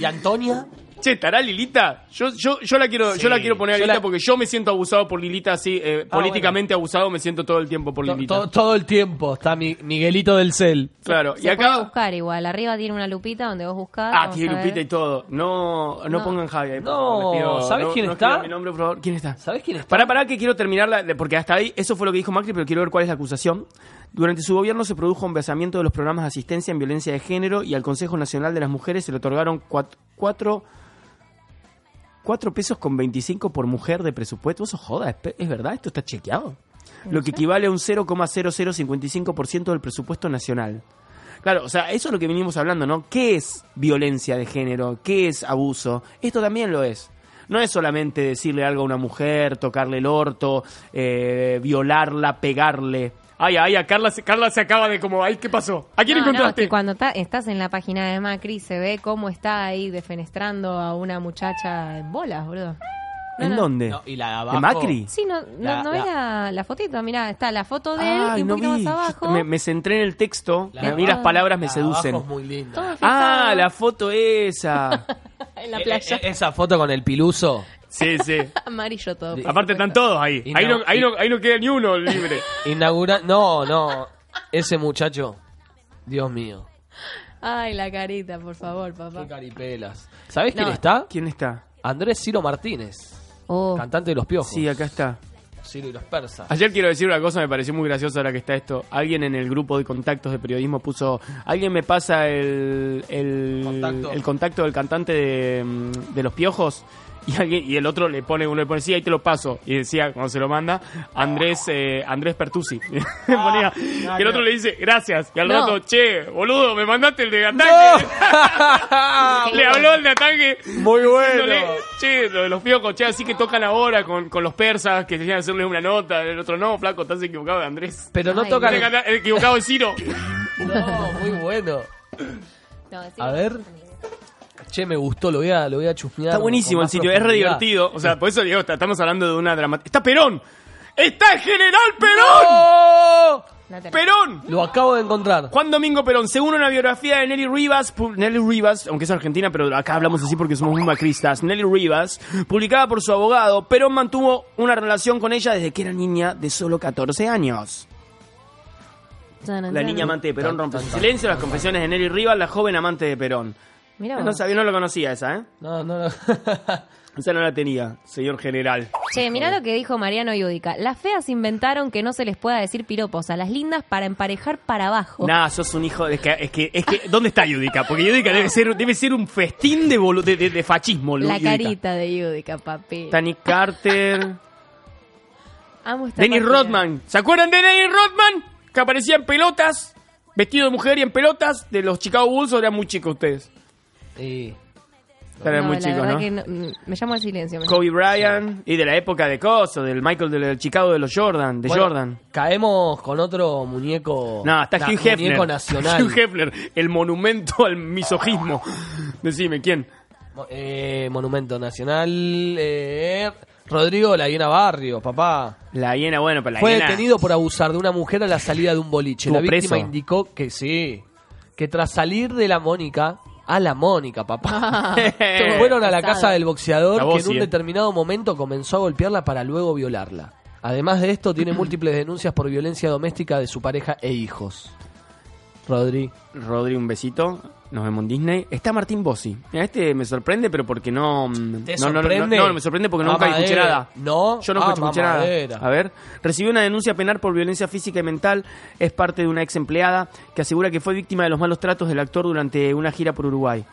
¿Y Antonia? Che, ¿estará Lilita? Yo, yo, yo la quiero, yo la quiero poner a Lilita la- porque yo me siento abusado por Lilita así, eh, Ah, políticamente abusado me siento todo el tiempo por To- Lilita. to- todo el tiempo está mi Miguelito del Cel. Claro, y Se puede acá... buscar igual. Arriba tiene una lupita donde vos buscás. Ah, vamos tiene a ver. Lupita y todo. No, no, No. pongan Javi ahí, por No, favor, les pido. ¿sabés No- quién no está? escriban mi nombre, por favor. ¿Quién está? ¿Sabés quién está? Pará, pará, que quiero terminarla, de- porque hasta ahí, eso fue lo que dijo Macri, pero quiero ver cuál es la acusación. Durante su gobierno se produjo un besamiento de los programas de asistencia en violencia de género y al Consejo Nacional de las Mujeres se le otorgaron cuat- cuatro, cuatro pesos con 25 por mujer de presupuesto. Eso joda, ¿es, pe- es verdad? ¿Esto está chequeado? Lo que equivale a un 0,0055% del presupuesto nacional. Claro, o sea, eso es lo que venimos hablando, ¿no? ¿Qué es violencia de género? ¿Qué es abuso? Esto también lo es. No es solamente decirle algo a una mujer, tocarle el orto, eh, violarla, pegarle. Ay, ay, a Carla, se- Carla se acaba de como, ay, ¿qué pasó? ¿A quién No, no, encontraste? que cuando ta- estás en la página de Macri se ve cómo está ahí defenestrando a una muchacha en bolas, boludo. No, ¿En no. dónde? No, y la de ¿De abajo- Macri? Sí, no, no, La- no la- ves la, la fotito, mirá, está la foto de él y Ay, un no poquito vi. más abajo. Me, me centré en el texto. La a mí las abajo- palabras me la de abajo seducen. es muy linda. Todo Ah, la foto esa. en la Eh, playa. eh, esa foto con el piluso. Sí, sí. Amarillo todo. por Aparte están todos ahí. Y Ahí no- no, ahí, no, ahí no queda ni uno libre. Inaugura... No, no. Ese muchacho. Dios mío. Ay, la carita, por favor, papá. Qué caripelas. ¿Sabés quién está? ¿Quién está? Andrés Ciro Martínez. Oh, Cantante de los piojos. Sí, acá está. Ciro y los persas. Ayer quiero decir una cosa, me pareció muy gracioso ahora que está esto. Alguien en el grupo de contactos de periodismo puso, alguien me pasa el, el, Contacto. el contacto del cantante de, mm, de los piojos. Y, alguien, y el otro le pone, uno le pone, sí, ahí te lo paso. Y decía, cuando se lo manda, Andrés eh, Andrés Pertusi. Ponía, y el otro le dice, gracias. Y al No. rato, che, boludo, me mandaste el de ataque. le habló el de ataque. Muy bueno. Diciéndole, Che, lo de los piojos, che, así que tocan ahora con, con los persas, que querían hacerle una nota, el otro no, flaco, estás equivocado de Andrés. Pero no Ay, tocan... Equivocado de Ciro. No, muy bueno. no, sí. A ver. Che, me gustó, lo voy a, lo voy a chusmear. Está buenísimo el sitio, es re divertido. O sea, por eso digo, estamos hablando de una dramática. ¡Está Perón! ¡Está el General Perón! ¡Perón! Lo acabo de encontrar. Juan Domingo Perón, según una biografía de Nelly Rivas, Nelly Rivas, aunque es argentina, pero acá hablamos así porque somos muy macristas, Nelly Rivas, publicada por su abogado, Perón mantuvo una relación con ella desde que era niña de solo 14 años. La niña amante de Perón rompe su silencio, las confesiones de Nelly Rivas, la joven amante de Perón. Mirá No sabía, no lo conocía esa, ¿eh? No, no, no. Esa no la tenía, señor general. Che, mirá lo que dijo Mariano Yudica. Las feas inventaron que no se les pueda decir piropos a las lindas para emparejar para abajo. Nah, sos un hijo. Es que, es que, es que ¿dónde está Yudica? Porque Yudica debe ser, debe ser un festín de, bolu- de, de- de fascismo. La Yudica. carita de Yudica, papi. Tani Carter. Amo esta Dennis. Rodman. ¿Se acuerdan de Dennis Rodman? Que aparecía en pelotas, vestido de mujer y en pelotas, de los Chicago Bulls, o eran muy chicos ustedes. Y... Eran No, muy la verdad ¿no? que no- mm, me llamo al silencio. me Kobe Bryant y de la época de Coso, del Michael del Chicago de los Jordan, de Bueno, Jordan. Caemos con otro muñeco. No, está na- Hugh Hefner. Muñeco nacional. Hugh Hefner, el monumento al misogismo. Decime, ¿quién? Eh, monumento nacional. eh, Rodrigo La Hiena Barrio, papá. La hiena, bueno, pero la Fue hiena... detenido por abusar de una mujer a la salida de un boliche. La ¿Estuvo víctima preso? indicó que sí. Que tras salir de la Mónica. A la Mónica, papá. Fueron a la casa del boxeador que en un eh. determinado momento comenzó a golpearla para luego violarla. Además de esto, tiene múltiples denuncias por violencia doméstica de su pareja e hijos. Rodri. Rodri, un besito. Nos vemos en Disney. Está Martín Bossi. Mira, este me sorprende, pero porque no. mm, ¿Te no, no, no? No, no, me sorprende porque Ah, nunca escuché madera. nada. ¿No? Yo nunca Ah, escuché mamadera. nada. A ver. Recibió una denuncia penal por violencia física y mental. Es parte de una ex empleada que asegura que fue víctima de los malos tratos del actor durante una gira por Uruguay.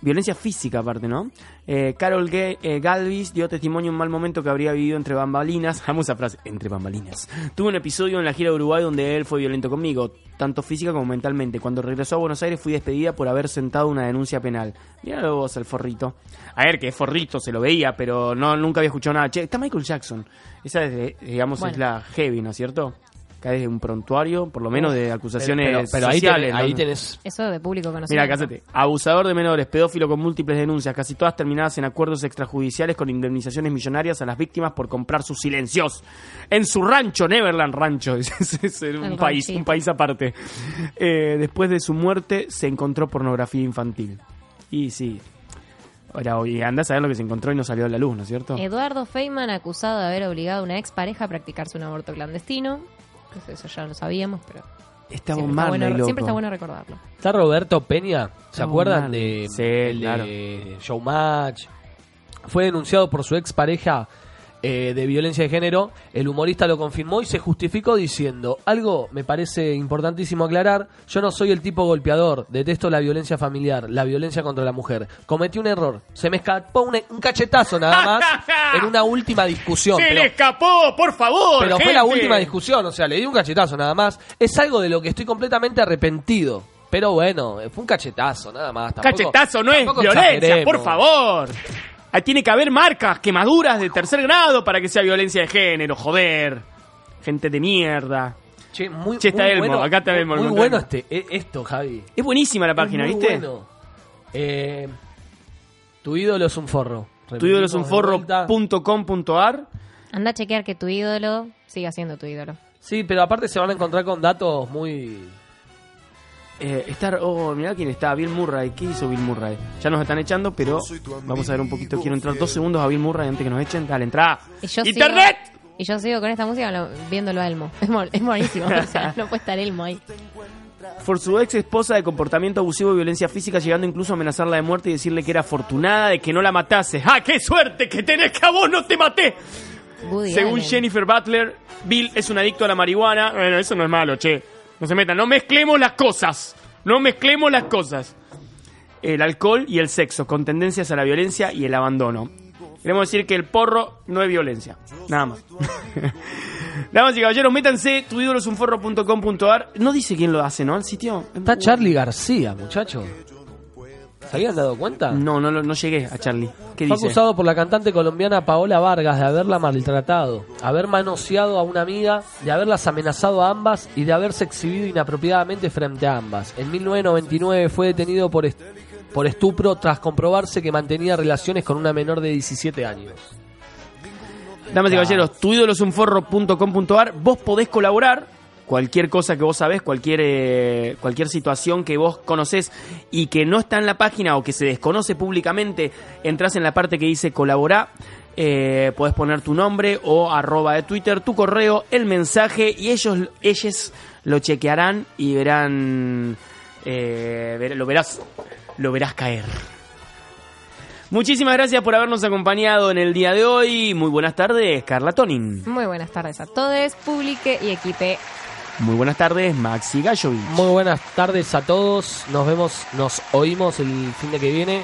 Violencia física, aparte, ¿no? Eh, Carol Ga- eh, Galvis dio testimonio de un mal momento que habría vivido entre bambalinas. Amo esa frase, entre bambalinas. Tuve un episodio en la gira de Uruguay donde él fue violento conmigo, tanto física como mentalmente. Cuando regresó a Buenos Aires fui despedida por haber sentado una denuncia penal. Míralo vos, el forrito. A ver, que es forrito, se lo veía, pero no nunca había escuchado nada. Che, está Michael Jackson. Esa es, digamos, Bueno. es la heavy, ¿no es cierto? Acá es de un prontuario, por lo menos de acusaciones Pero, pero ahí, sociales. tenés, ahí ¿no? tenés Eso de público conocido. Mira, cásate. Abusador de menores, pedófilo con múltiples denuncias, casi todas terminadas en acuerdos extrajudiciales con indemnizaciones millonarias a las víctimas por comprar sus silencios. En su rancho, Neverland Rancho, es, es- es un El país, ranchito. un país aparte. Eh, después de su muerte se encontró pornografía infantil. Y sí. Ahora, y anda a saber lo que se encontró y no salió a la luz, ¿no es cierto? Eduardo Feynman acusado de haber obligado a una expareja a practicarse un aborto clandestino. Pues eso ya lo sabíamos, pero Está siempre, Bob está Marley, bueno, loco. siempre está bueno recordarlo. Está Roberto Peña, ¿se acuerdan de, Sí, el claro. de Showmatch? Fue denunciado por su expareja eh, de violencia de género. El humorista lo confirmó y se justificó diciendo: Algo me parece importantísimo aclarar. Yo no soy el tipo golpeador. Detesto la violencia familiar, la violencia contra la mujer. Cometí un error. Se me escapó un, un cachetazo nada más en una última discusión. ¡Se pero- le escapó, por favor! pero fue la última discusión, o sea, le di un cachetazo nada más. Es algo de lo que estoy completamente arrepentido. Pero bueno, fue un cachetazo nada más. Tampoco- Cachetazo no es violencia, exageremos. por favor. Tiene que haber marcas, quemaduras de tercer grado para que sea violencia de género, joder. Gente de mierda. Che, muy, Che, está muy Elmo, bueno, acá está Elmo, el Muy bueno este, e- esto, Javi. Es buenísima la página, Es muy ¿viste? bueno. Eh, tu ídolo es un forro. Tu ídolo es un forro.com.ar. Anda a chequear que tu ídolo siga siendo tu ídolo. Sí, pero aparte se van a encontrar con datos muy... Eh, estar, oh, mirá quién está, Bill Murray. ¿Qué hizo Bill Murray? Ya nos están echando, pero vamos a ver un poquito. Quiero entrar dos segundos a Bill Murray antes que nos echen. Dale, entrá. ¡Internet! Sigo, y yo sigo con esta música lo- viéndolo a Elmo. Es, es buenísimo. o sea, no puede estar Elmo ahí. Por su ex esposa de comportamiento abusivo y violencia física, llegando incluso a amenazarla de muerte y decirle que era afortunada de que no la matase. ¡Ah, qué suerte que tenés que a vos no te maté! Woody Según Allen. Jennifer Butler, Bill es un adicto a la marihuana. Bueno, eso no es malo, che. No se metan, no mezclemos las cosas. No mezclemos las cosas. El alcohol y el sexo, con tendencias a la violencia y el abandono. Queremos decir que el porro no es violencia. Nada más. Damas y caballeros, métanse tuidolosunforro.com.ar. No dice quién lo hace, ¿no? El sitio. Está Charlie García, muchacho. ¿Se habían dado cuenta? No, no, no, llegué a Charlie. ¿Qué Fue dice? acusado por la cantante colombiana Paola Vargas de haberla maltratado, haber manoseado a una amiga, de haberlas amenazado a ambas y de haberse exhibido inapropiadamente frente a ambas. En 1999 fue detenido por, est- por estupro tras comprobarse que mantenía relaciones con una menor de 17 años. Damas y caballeros, tuidolosunforro.com.ar. Vos podés colaborar cualquier cosa que vos sabés, cualquier, eh, cualquier situación que vos conocés y que no está en la página o que se desconoce públicamente, entras en la parte que dice colaborá. Eh, podés poner tu nombre o arroba de Twitter, tu correo, el mensaje y ellos, ellos lo chequearán y verán, eh, ver- lo verás, lo verás caer. Muchísimas gracias por habernos acompañado en el día de hoy. Muy buenas tardes, Carla Tonin. Muy buenas tardes a todos, publique y equipe. Muy buenas tardes, Maxi Gallovic. Muy buenas tardes a todos. Nos vemos, nos oímos el fin de que viene.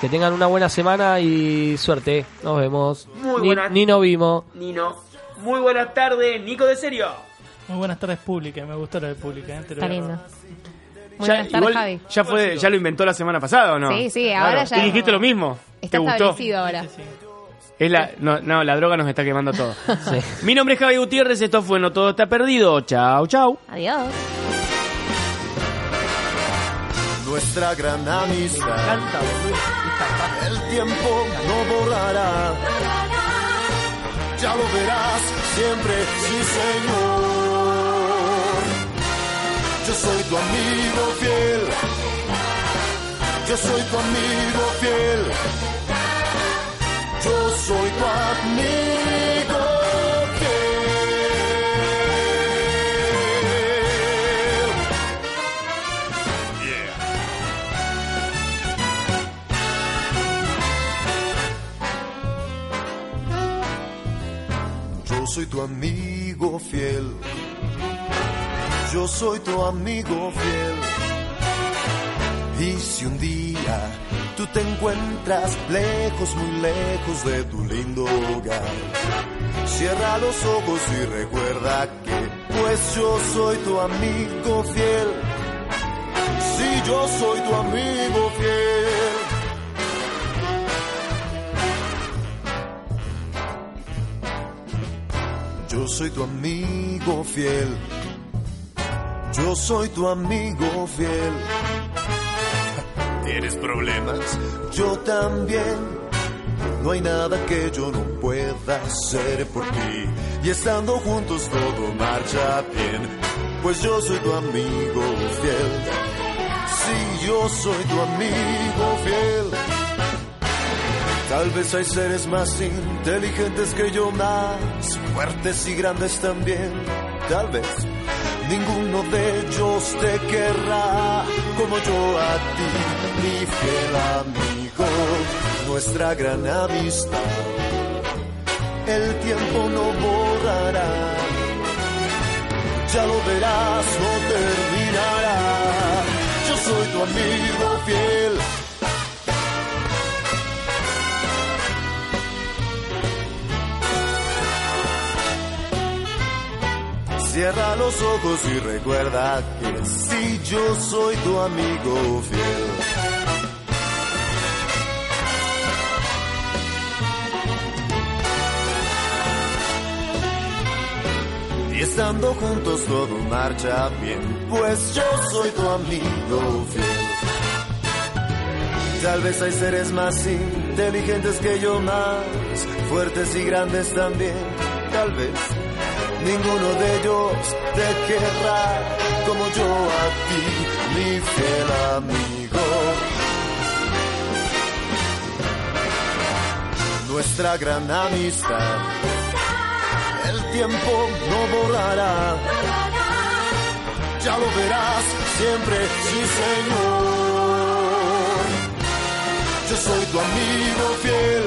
Que tengan una buena semana y suerte. Nos vemos. Muy Ni- buena- Ni, no vimos. Nino. Muy buenas tardes, Nico de Serio. Muy buenas tardes, pública. Me gustó lo de pública. ¿eh? Está lindo. Muy Ya, buenas tardes, igual, Javi. ya fue, ya lo inventó la semana pasada, ¿o no? Sí, sí, ahora ya Y dijiste lo mismo. Está ¿Te gustó? establecido ahora. Es la, no, no, la droga nos está quemando todo. Mi nombre es Javi Gutiérrez, esto fue No Todo Está Perdido. Chao, chao. Adiós. Nuestra gran amistad. El tiempo no borrará. Ya lo verás siempre, sí señor. Yo soy tu amigo fiel. Yo soy tu amigo fiel. Yo soy tu amigo fiel. Yo soy tu amigo fiel. Yo soy tu amigo fiel. Y si un día tú te encuentras lejos, muy lejos de tu lindo hogar, cierra los ojos y recuerda que, pues yo soy tu amigo fiel. Sí, yo soy tu amigo fiel. Yo soy tu amigo fiel. Yo soy tu amigo fiel. ¿Tienes problemas? Yo también. No hay nada que yo no pueda hacer por ti. Y estando juntos todo marcha bien. Pues yo soy tu amigo fiel. Sí, yo soy tu amigo fiel. Tal vez hay seres más inteligentes que yo, más fuertes y grandes también. Tal vez ninguno de ellos te querrá como yo a ti, mi fiel amigo. Nuestra gran amistad, el tiempo no borrará. Ya lo verás, no terminará. Yo soy tu amigo fiel. Cierra los ojos y recuerda que si yo soy tu amigo fiel. Estando juntos todo marcha bien, pues yo soy tu amigo fiel. Tal vez hay seres más inteligentes que yo, más fuertes y grandes también. Tal vez ninguno de ellos te querrá como yo a ti, mi fiel amigo. Nuestra gran amistad, tiempo no borrará. Ya lo verás siempre, sí señor. Yo soy tu amigo fiel.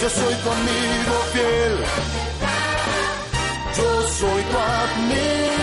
Yo soy tu amigo fiel. Yo soy tu amigo